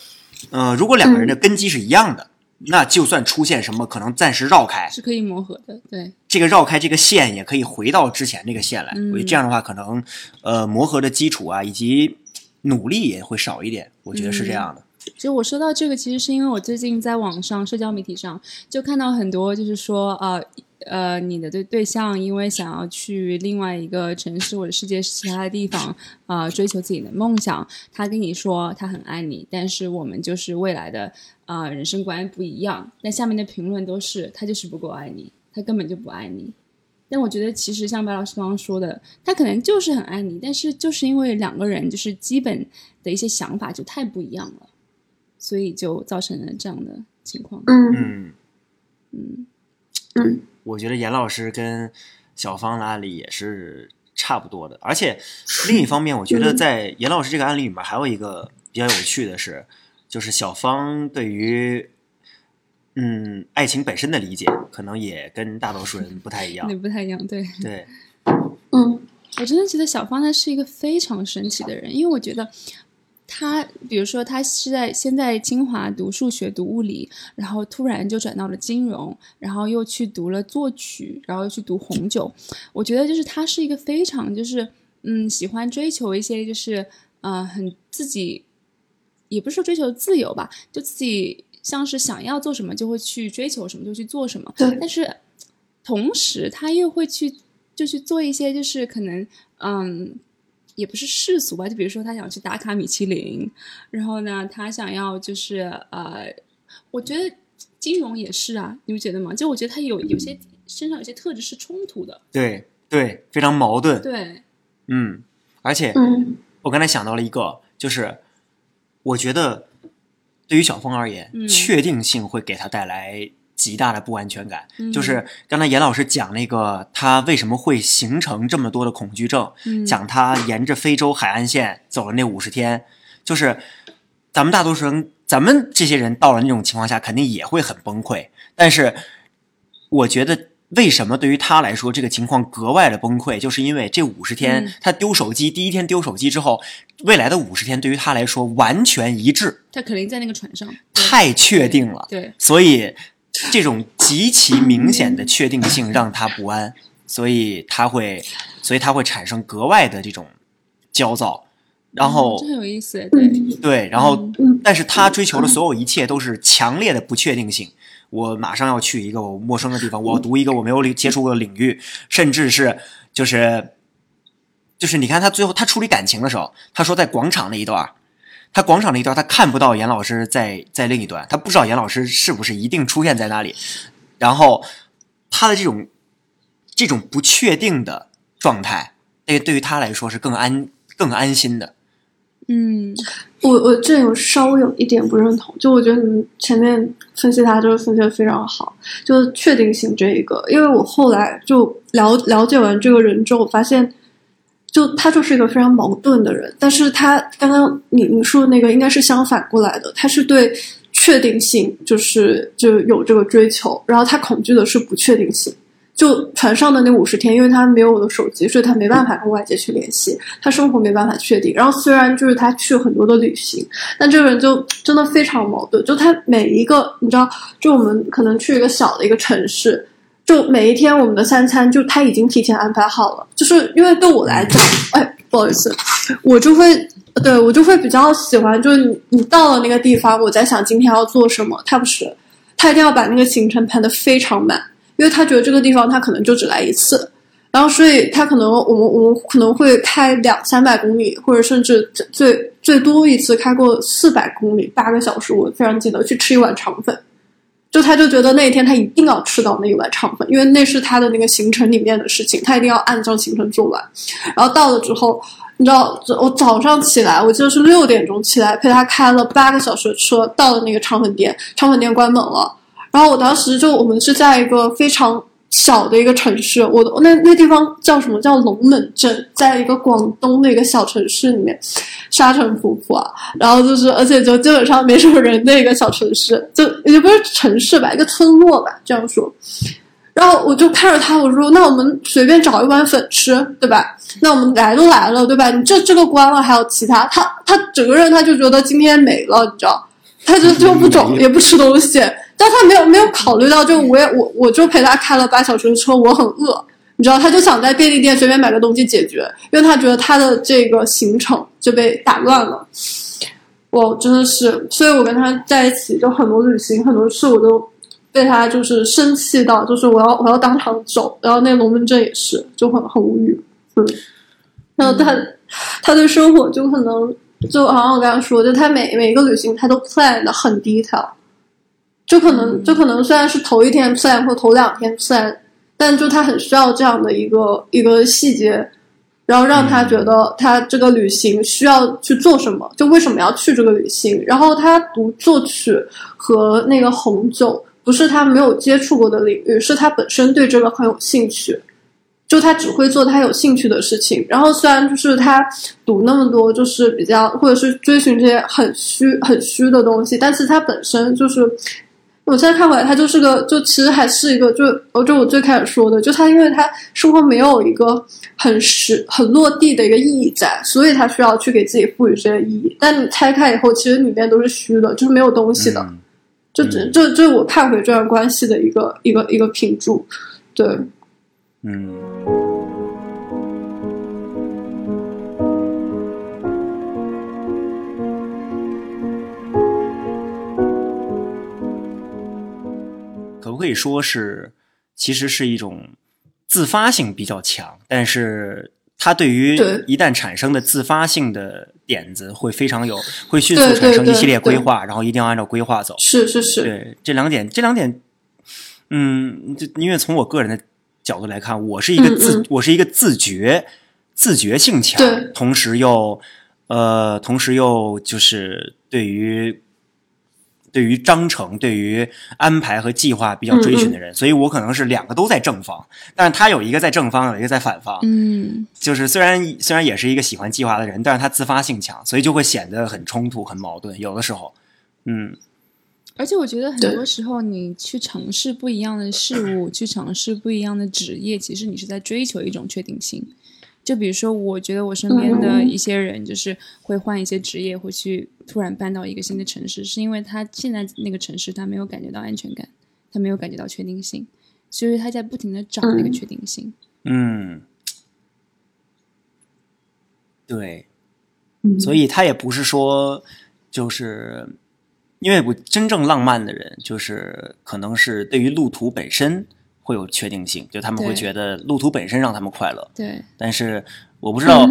呃，如果两个人的根基是一样的，那就算出现什么可能暂时绕开，
是可以磨合的，对，
这个绕开这个线也可以回到之前那个线来。
嗯
我觉得这样的话，可能呃磨合的基础啊，以及努力也会少一点。我觉得是这样的。
其实我说到这个，其实是因为我最近在网上社交媒体上就看到很多，就是说，呃呃，你的对对象因为想要去另外一个城市或者世界其他的地方啊、呃追求自己的梦想，他跟你说他很爱你，但是我们就是未来的啊、呃人生观不一样。但下面的评论都是他就是不够爱你，他根本就不爱你。但我觉得，其实像白老师刚刚说的，他可能就是很爱你，但是就是因为两个人就是基本的一些想法就太不一样了，所以就造成了这样的情况。
嗯
嗯，
嗯，
嗯
我觉得严老师跟小芳的案例也是差不多的，而且另一方面，我觉得在严老师这个案例里面还有一个比较有趣的是，就是小芳对于嗯爱情本身的理解，可能也跟大多数人不太一样
那。不太一样。对
对，
嗯
我真的觉得小芳她是一个非常神奇的人，因为我觉得她，比如说他是在先在清华读数学、读物理，然后突然就转到了金融，然后又去读了作曲，然后又去读红酒。我觉得就是他是一个非常就是嗯喜欢追求一些就是呃很自己，也不是说追求自由吧，就自己像是想要做什么就会去追求什么就去做什么，
对
但是同时他又会去就去做一些就是可能嗯。也不是世俗吧，就比如说他想去打卡米其林，然后呢，他想要就是呃，我觉得金融也是啊，你不觉得吗？就我觉得他有有些身上有些特质是冲突的，
对对，非常矛盾。
对，
嗯，而且
嗯
我刚才想到了一个，就是我觉得对于小峰而言，
嗯
确定性会给他带来极大的不安全感。
嗯
就是刚才严老师讲那个他为什么会形成这么多的恐惧症，
嗯
讲他沿着非洲海岸线走了那五十天，就是咱们大多数人，咱们这些人到了那种情况下，肯定也会很崩溃。但是我觉得。为什么对于他来说这个情况格外的崩溃？就是因为这五十天
嗯，
他丢手机，第一天丢手机之后，未来的五十天对于他来说完全一致，
他肯定在那个船上，
太确定了。
对，
所以这种极其明显的确定性让他不安，所以他会，所以他会产生格外的这种焦躁，然后
这很有意思，对，
嗯
对，然后
嗯
但是他追求的所有一切都是强烈的不确定性。我马上要去一个我陌生的地方，我要读一个我没有接触过的领域，甚至是就是就是你看他最后他处理感情的时候，他说在广场那一段儿，他广场那一段他看不到严老师在在另一端，他不知道严老师是不是一定出现在那里，然后他的这种这种不确定的状态，对对于他来说是更安更安心的。
嗯
我我这有稍微有一点不认同，就我觉得你前面分析他就是分析的非常好，就是确定性这一个，因为我后来就了了解完这个人之后，发现，就他就是一个非常矛盾的人，但是他刚刚你你说的那个应该是相反过来的，他是对确定性就是就有这个追求，然后他恐惧的是不确定性。就船上的那五十天，因为他没有我的手机，所以他没办法跟外界去联系，他生活没办法确定。然后虽然就是他去很多的旅行，但这个人就真的非常矛盾。就他每一个，你知道，就我们可能去一个小的一个城市，就每一天我们的三餐就他已经提前安排好了。就是因为对我来讲，哎，不好意思，我就会对我就会比较喜欢，就是你你到了那个地方，我在想今天要做什么，他不是，他一定要把那个行程排得非常满。因为他觉得这个地方他可能就只来一次，然后所以他可能我们我们可能会开两三百公里，或者甚至最最多一次开过四百公里，八个小时，我非常记得去吃一碗肠粉。就他就觉得那一天他一定要吃到那一碗肠粉，因为那是他的那个行程里面的事情，他一定要按照行程做完。然后到了之后，你知道，我早上起来，我记得是六点钟起来陪他开了八个小时的车，到了那个肠粉店，肠粉店关门了。然后我当时就我们是在一个非常小的一个城市，我那那地方叫什么叫龙门镇，在一个广东的一个小城市里面。沙尘仆仆啊，然后就是，而且就基本上没什么人的一个小城市，就也不是城市吧，一个村落吧，这样说。然后我就看着他，我说：“那我们随便找一碗粉吃，对吧？那我们来都来了，对吧？你这这个关了，还有其他。”他他整个人他就觉得今天没了，你知道，他就就不 走，也不吃东西，但他没有没有考虑到，就我也我我就陪他开了八小时的车，我很饿。你知道，他就想在便利店随便买个东西解决，因为他觉得他的这个行程就被打乱了。我真的是，所以我跟他在一起，就很多旅行、很多事，我都被他就是生气到，就是我要我要当场走。然后那龙门阵也是，就很很无语。嗯，然后他他对生活就可能就好像我刚刚说，就他每每一个旅行他都 plan 的很 detail，就可能就可能虽然是头一天 plan 或头两天 plan。但就他很需要这样的一个一个细节，然后让他觉得他这个旅行需要去做什么，就为什么要去这个旅行。然后他读作曲和那个红酒不是他没有接触过的领域，是他本身对这个很有兴趣，就他只会做他有兴趣的事情。然后虽然就是他读那么多，就是比较或者是追寻这些很虚很虚的东西，但是他本身就是。我现在看回来，他就是个，就其实还是一个，就我就我最开始说的，就他因为他生活没有一个很实、很落地的一个意义在，所以他需要去给自己赋予这些意义。但你拆开以后，其实里面都是虚的，就是没有东西的。就这，这，这我看回这段关系的一个一个一个评注。对，
嗯。可以说是，其实是一种自发性比较强，但是它对于一旦产生的自发性的点子会非常有，会迅速产生一系列规划，然后一定要按照规划走。
是是是，
对这两点，这两点，嗯，就因为从我个人的角度来看，我是一个自，我是一个自觉、自觉性强，同时又呃，同时又就是对于。对于章程、对于安排和计划比较追寻的人，所以我可能是两个都在正方，但是他有一个在正方，有一个在反方。
嗯，
就是虽然虽然也是一个喜欢计划的人，但是他自发性强，所以就会显得很冲突、很矛盾。有的时候，嗯，
而且我觉得很多时候，你去尝试不一样的事物，去尝试不一样的职业，其实你是在追求一种确定性。就比如说，我觉得我身边的一些人，就是会换一些职业，会去突然搬到一个新的城市，是因为他现在那个城市他没有感觉到安全感，他没有感觉到确定性，所以他在不停的找那个确定性。
嗯，对，所以他也不是说，就是因为我真正浪漫的人，就是可能是对于路途本身。会有确定性，就他们会觉得路途本身让他们快乐。
对，
但是我不知道，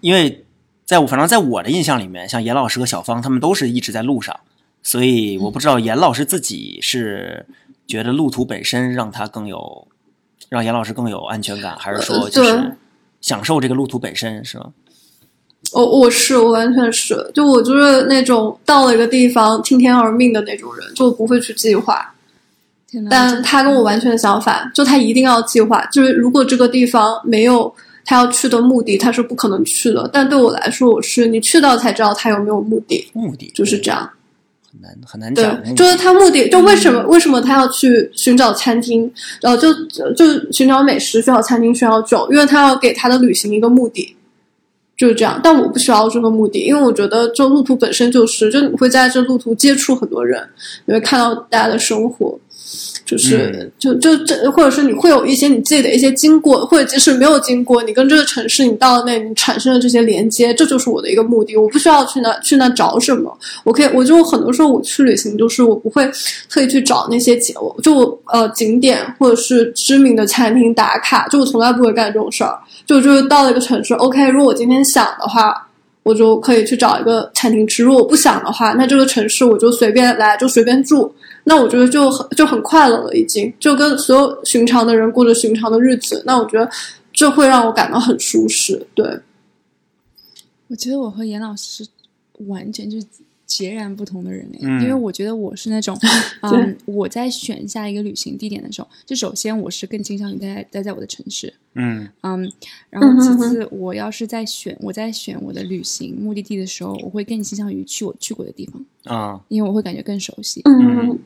因为在我反正在我的印象里面，像严老师和小芳他们都是一直在路上，所以我不知道严老师自己是觉得路途本身让他更有，让严老师更有安全感，还是说就是享受这个路途本身，是吗？
我我是我完全是，就我就是那种到了一个地方听天而命的那种人，就不会去计划。但他跟我完全相反，就他一定要计划，就是如果这个地方没有他要去的目的，他是不可能去的。但对我来说，我是你去到才知道他有没有目的，
目的
就是这样，
很难很难讲。
对，就是他目的，就为什么为什么他要去寻找餐厅，然后就就寻找美食，寻找餐厅，寻找酒，因为他要给他的旅行一个目的，就是这样。但我不需要这个目的，因为我觉得这路途本身就是，就你会在这路途接触很多人，你会看到大家的生活。就是就就这，或者是你会有一些你自己的一些经过，或者即使没有经过，你跟这个城市你到了那，你产生的这些连接，这就是我的一个目的。我不需要去那去那找什么，我可以，我就很多时候我去旅行，就是我不会特意去找那些景，就呃景点或者是知名的餐厅打卡，就我从来不会干这种事儿。就就是到了一个城市，OK，如果我今天想的话，我就可以去找一个餐厅吃；如果不想的话，那这个城市我就随便来，就随便住。那我觉得就很就很快乐了，已经就跟所有寻常的人过着寻常的日子。那我觉得这会让我感到很舒适。对，
我觉得我和严老师完全就截然不同的人类，因为我觉得我是那种，嗯，我在选下一个旅行地点的时候，就首先我是更倾向于待待在我的城市，
嗯。
嗯，然后其次我要是在选我在选我的旅行目的地的时候，我会更倾向于去我去过的地方
啊，
因为我会感觉更熟悉，
嗯。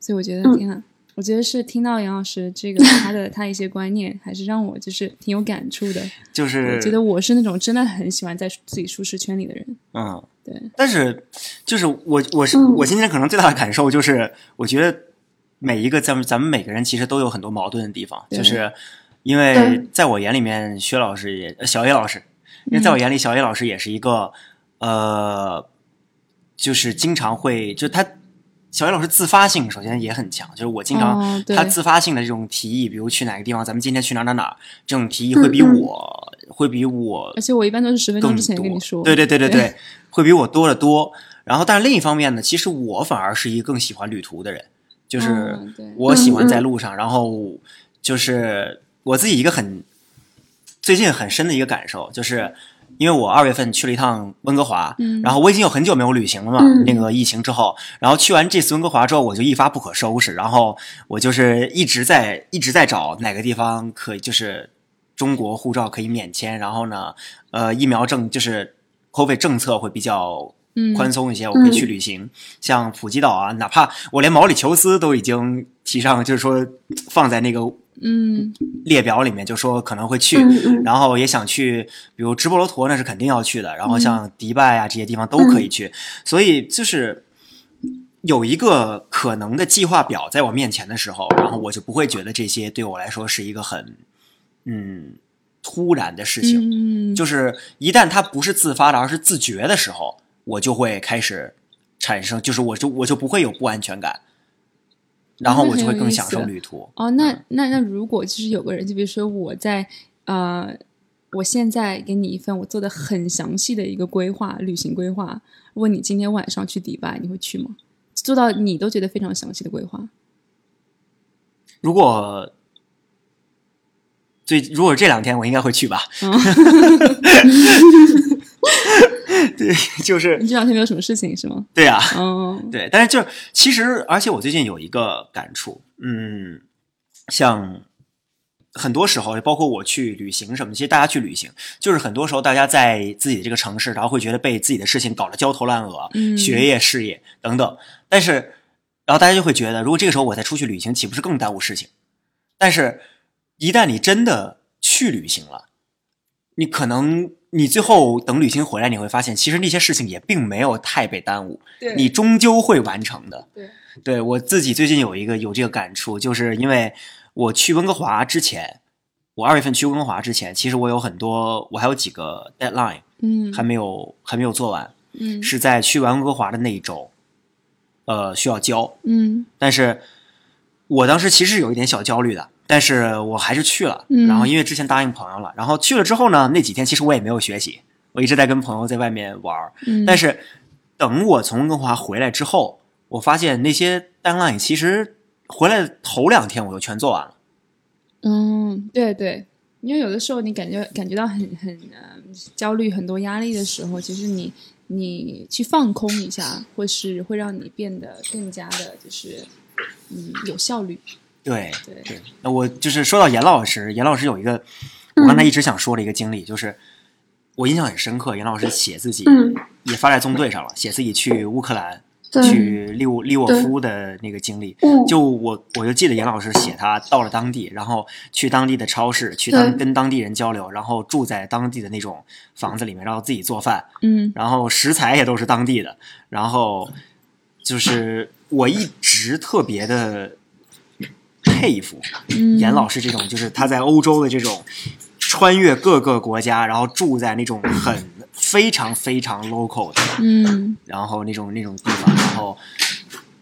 所以我觉得，天呐，我觉得是听到杨老师这个他的他一些观念，还是让我就是挺有感触的。
就是。
觉得我是那种真的很喜欢在自己舒适圈里的人。
嗯，
对。
但是，就是我我是我今天可能最大的感受就是，我觉得每一个咱们咱们每个人其实都有很多矛盾的地方，就是因为在我眼里面，薛老师也小叶老师，因为在我眼里，小叶老师也是一个呃，就是经常会就他。小叶老师自发性首先也很强，就是我经常他自发性的这种提议，比如去哪个地方，咱们今天去哪哪哪，这种提议会比我会比我，
而且我一般都是十分钟之前跟你说，
对对对对对，会比我多得多。然后，但是另一方面呢，其实我反而是一个更喜欢旅途的人，就是我喜欢在路上，然后就是我自己一个很最近很深的一个感受就是。因为我二月份去了一趟温哥华，然后我已经有很久没有旅行了嘛。那个疫情之后，然后去完这次温哥华之后，我就一发不可收拾。然后我就是一直在一直在找哪个地方可以，就是中国护照可以免签，然后呢，呃，疫苗政就是 COVID 政策会比较宽松一些，我可以去旅行。像普吉岛啊，哪怕我连毛里求斯都已经提上，就是说放在那个。
嗯，
列表里面就说可能会去，然后也想去，比如直布罗陀那是肯定要去的，然后像迪拜啊这些地方都可以去，所以就是有一个可能的计划表在我面前的时候，然后我就不会觉得这些对我来说是一个很嗯突然的事情，就是一旦它不是自发的，而是自觉的时候，我就会开始产生，就是我就我就不会有不安全感。然后我就会更享受旅途。
哦，那那那如果就是有个人，就比如说我在呃，我现在给你一份我做的很详细的一个规划，旅行规划，问你今天晚上去迪拜，你会去吗？做到你都觉得非常详细的规划。
如果最如果这两天我应该会去吧。对，就是
你这两天没有什么事情是吗？
对啊，
嗯，
对，但是就其实，而且我最近有一个感触，嗯，像很多时候，包括我去旅行什么，其实大家去旅行，就是很多时候大家在自己的这个城市，然后会觉得被自己的事情搞得焦头烂额，
嗯，
学业、事业等等，但是，然后大家就会觉得，如果这个时候我再出去旅行，岂不是更耽误事情？但是，一旦你真的去旅行了，你可能。你最后等旅行回来，你会发现，其实那些事情也并没有太被耽误。
对，
你终究会完成的。
对，
对我自己最近有一个有这个感触，就是因为我去温哥华之前，我二月份去温哥华之前，其实我有很多，我还有几个 deadline，
嗯，
还没有还没有做完，
嗯，
是在去完温哥华的那一周，呃，需要交，
嗯，
但是我当时其实有一点小焦虑的。但是我还是去了，然后因为之前答应朋友了，然后去了之后呢，那几天其实我也没有学习，我一直在跟朋友在外面玩儿。但是等我从温哥华回来之后，我发现那些 deadline 其实回来头两天我就全做完了。
嗯，对对，因为有的时候你感觉感觉到很很呃焦虑、很多压力的时候，其实你你去放空一下，会是会让你变得更加的，就是嗯有效率。
对对，那我就是说到严老师，严老师有一个我刚才一直想说的一个经历，就是我印象很深刻。严老师写自己也发在纵队上了，写自己去乌克兰、去利沃利沃夫的那个经历。就我我就记得严老师写他到了当地，然后去当地的超市，去当跟当地人交流，然后住在当地的那种房子里面，然后自己做饭，
嗯，
然后食材也都是当地的，然后就是我一直特别的。佩服。严老师这种，就是他在欧洲的这种穿越各个国家，然后住在那种很非常非常 local 的，
嗯。
然后那种那种地方，然后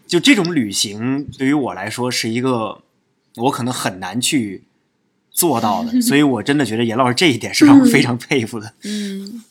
就这种旅行对于我来说是一个我可能很难去做到的，所以我真的觉得严老师这一点是让我非常佩服的。
嗯。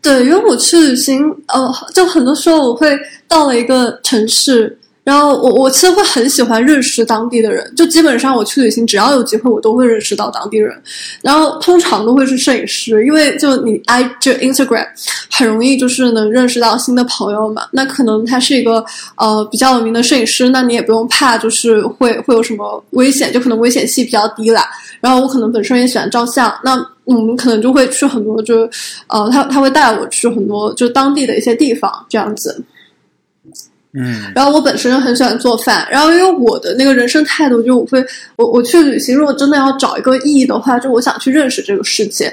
对，因为我去旅行，呃，就很多时候我会到了一个城市，然后我我其实会很喜欢认识当地的人，就基本上我去旅行，只要有机会，我都会认识到当地人，然后通常都会是摄影师，因为就你 i 就 Instagram 很容易就是能认识到新的朋友嘛，那可能他是一个呃比较有名的摄影师，那你也不用怕就是会会有什么危险，就可能危险系比较低啦。然后我可能本身也喜欢照相，那我们可能就会去很多就，呃，他他会带我去很多就当地的一些地方这样子。
嗯。
然后我本身就很喜欢做饭，然后因为我的那个人生态度，就我会我我去旅行，如果真的要找一个意义的话，就我想去认识这个世界。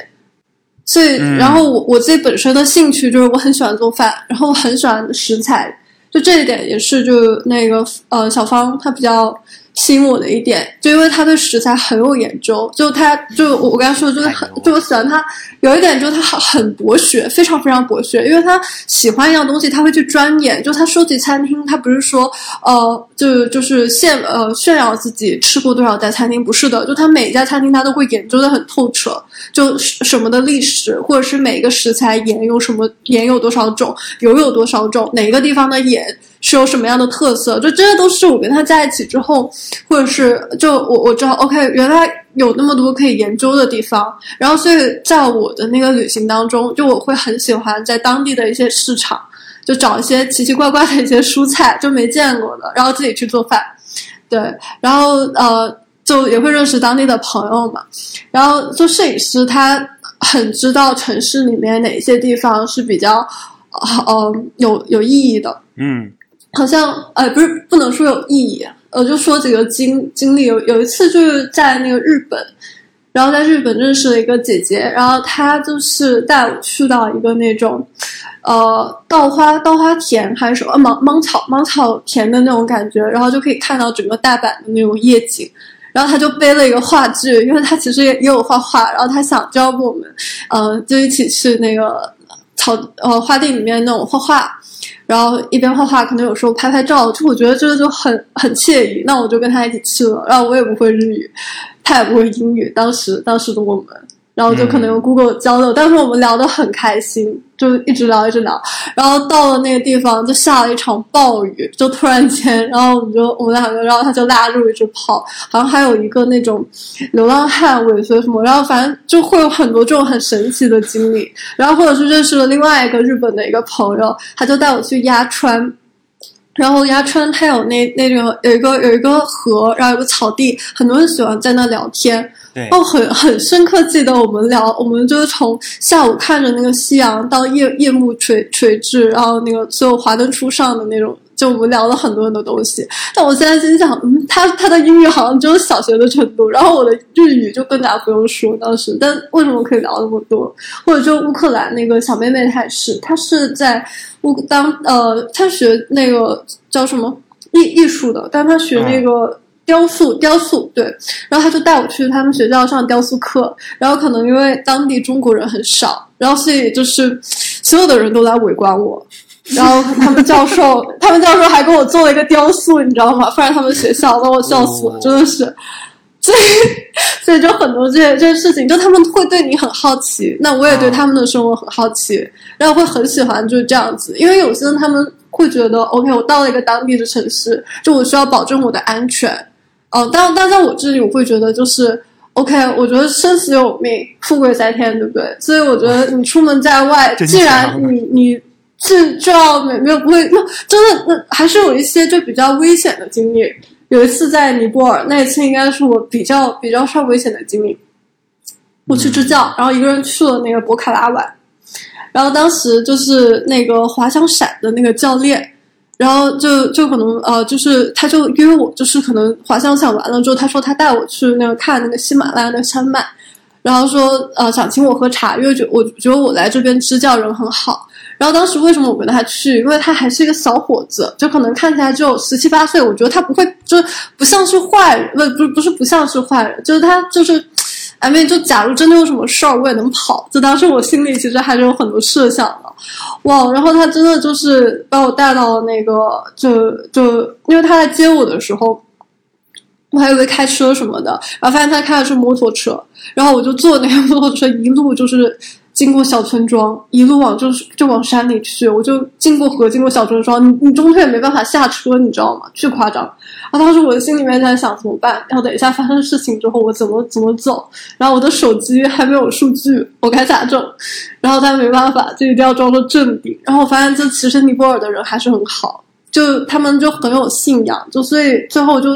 所以，
嗯。
然后我我自己本身的兴趣就是我很喜欢做饭，然后我很喜欢食材，就这一点也是就那个呃小芳她比较吸引我的一点，就因为他对食材很有研究，就他就我我刚才说的就是很就我喜欢他有一点就是他很很博学，非常非常博学，因为他喜欢一样东西，他会去钻研，就他收集餐厅，他不是说呃就就是炫呃炫耀自己吃过多少家餐厅，不是的，就他每一家餐厅他都会研究的很透彻，就什么的历史，或者是每一个食材盐有什么盐有多少种，油有多少种，哪个地方的盐是有什么样的特色，就这些都是我跟他在一起之后，或者是就我我知道，OK，原来有那么多可以研究的地方，然后所以在我的那个旅行当中，就我会很喜欢在当地的一些市场，就找一些奇奇怪怪的一些蔬菜，就没见过的，然后自己去做饭，对，然后呃。就也会认识当地的朋友嘛，然后做摄影师，他很知道城市里面哪些地方是比较呃呃有有意义的，
嗯。
好像呃不是不能说有意义，呃就说几个经经历，有有一次就是在那个日本，然后在日本认识了一个姐姐，然后她就是带我去到一个那种呃稻花稻花田还是什么芒芒草芒草田的那种感觉，然后就可以看到整个大阪的那种夜景。然后他就背了一个话剧，因为他其实也也有画画，然后他想教我们，呃，就一起去那个草呃花店里面那种画画，然后一边画画，可能有时候拍拍照，就我觉得这个就很很惬意。那我就跟他一起去了，然后我也不会日语，他也不会英语，当时当时的我们，然后就可能用 Google 交流，但是我们聊得很开心，就一直聊一直聊，然后到了那个地方就下了一场暴雨，就突然间，然后我们就我们两个，然后他就拉着我一直跑，好像还有一个那种流浪汉尾随什么，然后反正就会有很多这种很神奇的经历，然后或者是认识了另外一个日本的一个朋友，他就带我去鸭川。然后鸭川它有那那种有一个有一个河，然后有个草地，很多人喜欢在那聊天。
对
哦，很很深刻记得我们聊，我们就是从下午看着那个夕阳到夜夜幕垂垂至，然后那个最后华灯初上的那种，就我们聊了很多很多东西。但我现在心想，嗯，他他的英语好像只有小学的程度，然后我的日语就更加不用说当时，但为什么可以聊那么多？或者就乌克兰那个小妹妹，她也是，她是在乌当呃，她学那个叫什么艺艺术的，但她学那个。雕塑，雕塑，对，然后他就带我去他们学校上雕塑课，然后可能因为当地中国人很少，然后所以就是所有的人都来围观我，然后他们教授，他们教授还给我做了一个雕塑，你知道吗？放在他们学校，把我笑死了，真的是。所以，所以就很多这些这些事情，就他们会对你很好奇，那我也对他们的生活很好奇，然后会很喜欢就是这样子，因为有些人他们会觉得，OK，我到了一个当地的城市，就我需要保证我的安全，哦，但但在我这里，我会觉得就是 OK，我觉得生死有命，富贵在天，对不对？所以我觉得你出门在外，
真
既然你你是就要没没有不会，那真的那还是有一些就比较危险的经历。有一次在尼泊尔，那一次应该是我比较比较稍危险的经历。我去支教，然后一个人去了那个博卡拉玩，然后当时就是那个滑翔伞的那个教练，然后就就可能呃，就是他就约我，就是可能滑翔伞完了之后，他说他带我去那个看那个喜马拉雅的山脉，然后说呃想请我喝茶，因为觉我觉得我来这边支教人很好，然后当时为什么我跟他去？因为他还是一个小伙子，就可能看起来只有十七八岁。我觉得他不会，就不像是坏人，不不不是不像是坏人，就是他就是，I mean，就假如真的有什么事儿，我也能跑。就当时我心里其实还是有很多设想的，哇！然后他真的就是把我带到了那个，就就因为他在接我的时候。我还以为开车什么的，然后发现他开的是摩托车，然后我就坐那个 摩托车一路就是经过小村庄，一路往就是就往山里去，我就经过河，经过小村庄，你你中途也没办法下车，你知道吗？巨夸张。然后当时我的心里面在想怎么办？然后等一下发生事情之后我怎么怎么走？然后我的手机还没有数据，我该咋整？然后他没办法，就一定要装作镇定。然后我发现，就其实尼泊尔的人还是很好，就他们就很有信仰，就所以最后就。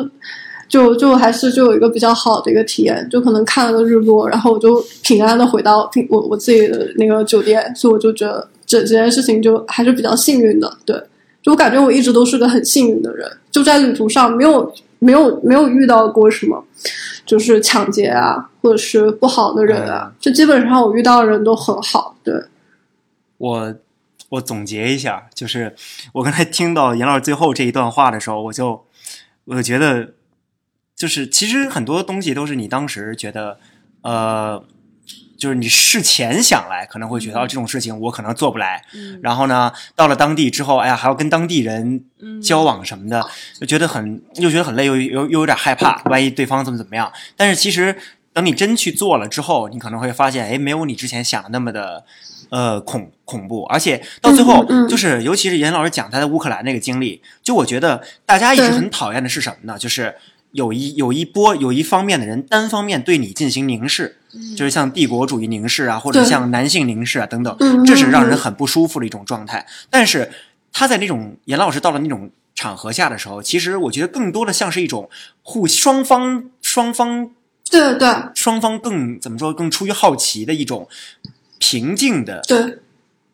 就就还是就有一个比较好的一个体验，就可能看了个日落，然后我就平安的回到平我我自己的那个酒店，所以我就觉得这这件事情就还是比较幸运的。对，就我感觉我一直都是个很幸运的人，就在旅途上没有没有没有遇到过什么，就是抢劫啊或者是不好的人啊，就基本上我遇到的人都很好。对，
我我总结一下，就是我刚才听到严老师最后这一段话的时候，我就我就觉得。就是其实很多东西都是你当时觉得，呃，就是你事前想来可能会觉得这种事情我可能做不来，然后呢，到了当地之后，哎呀还要跟当地人交往什么的，就觉得很又觉得很累，又又又有点害怕，万一对方怎么怎么样。但是其实等你真去做了之后，你可能会发现，哎，没有你之前想的那么的呃恐恐怖，而且到最后就是尤其是严老师讲他在乌克兰那个经历，就我觉得大家一直很讨厌的是什么呢？就是。有一有一波有一方面的人单方面对你进行凝视，就是像帝国主义凝视啊，或者像男性凝视啊等等，这是让人很不舒服的一种状态。但是他在那种严老师到了那种场合下的时候，其实我觉得更多的像是一种互双方双方
对对。
双方更怎么说更出于好奇的一种平静的
对。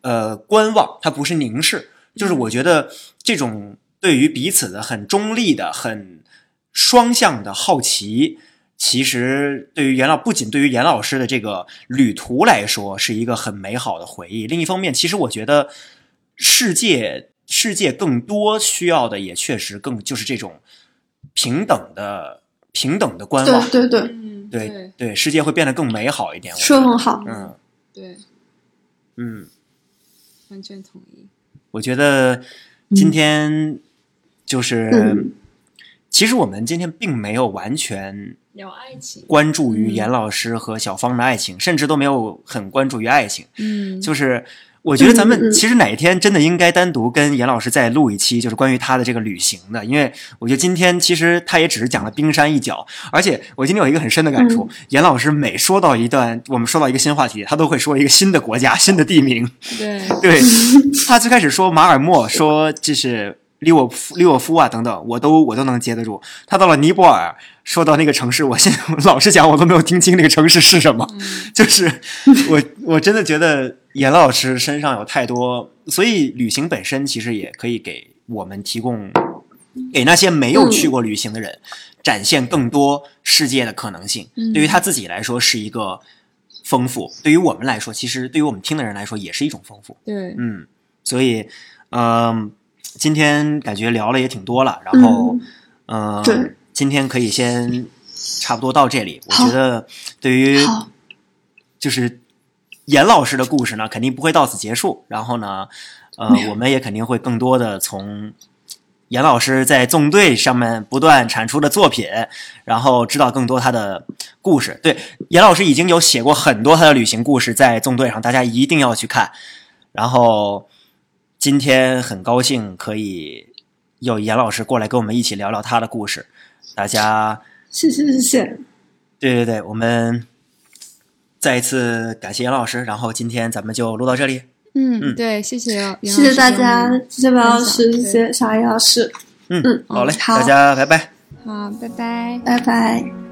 呃观望，它不是凝视，就是我觉得这种对于彼此的很中立的很。双向的好奇，其实对于严老不仅对于严老师的这个旅途来说是一个很美好的回忆。另一方面，其实我觉得世界世界更多需要的也确实更就是这种平等的平等的观望。
对对对，
对对，世界会变得更美好一点。
说很好，
嗯，
对，
嗯，
完全同意。
我觉得今天就是。其实我们今天并没有完全
聊爱情，
关注于严老师和小芳的爱情，甚至都没有很关注于爱情。
嗯，
就是我觉得咱们其实哪一天真的应该单独跟严老师再录一期，就是关于他的这个旅行的，因为我觉得今天其实他也只是讲了冰山一角，而且我今天有一个很深的感触，严老师每说到一段，我们说到一个新话题，他都会说一个新的国家、新的地名。
对，
对他最开始说马尔默，说就是。利沃夫、利沃夫啊，等等，我都我都能接得住。他到了尼泊尔，说到那个城市，我现在 老实讲，我都没有听清那个城市是什么。就是我我真的觉得严老师身上有太多，所以旅行本身其实也可以给我们提供，给那些没有去过旅行的人展现更多世界的可能性。对于他自己来说是一个丰富，对于我们来说，其实对于我们听的人来说也是一种丰富。
对，
嗯，所以，嗯。今天感觉聊了也挺多了，然后，嗯，今天可以先差不多到这里。我觉得对于就是严老师的故事呢，肯定不会到此结束。然后呢，呃，我们也肯定会更多的从严老师在纵队上面不断产出的作品，然后知道更多他的故事。对，严老师已经有写过很多他的旅行故事在纵队上，大家一定要去看。然后。今天很高兴可以有严老师过来跟我们一起聊聊他的故事，大家
谢谢谢谢，
对对对，我们再一次感谢严老师，然后今天咱们就录到这里。
嗯，嗯对，谢谢，
谢谢大家，谢谢白老师，谢谢小艾老师。
嗯嗯，好嘞，大家拜拜。
好，拜拜，
拜拜。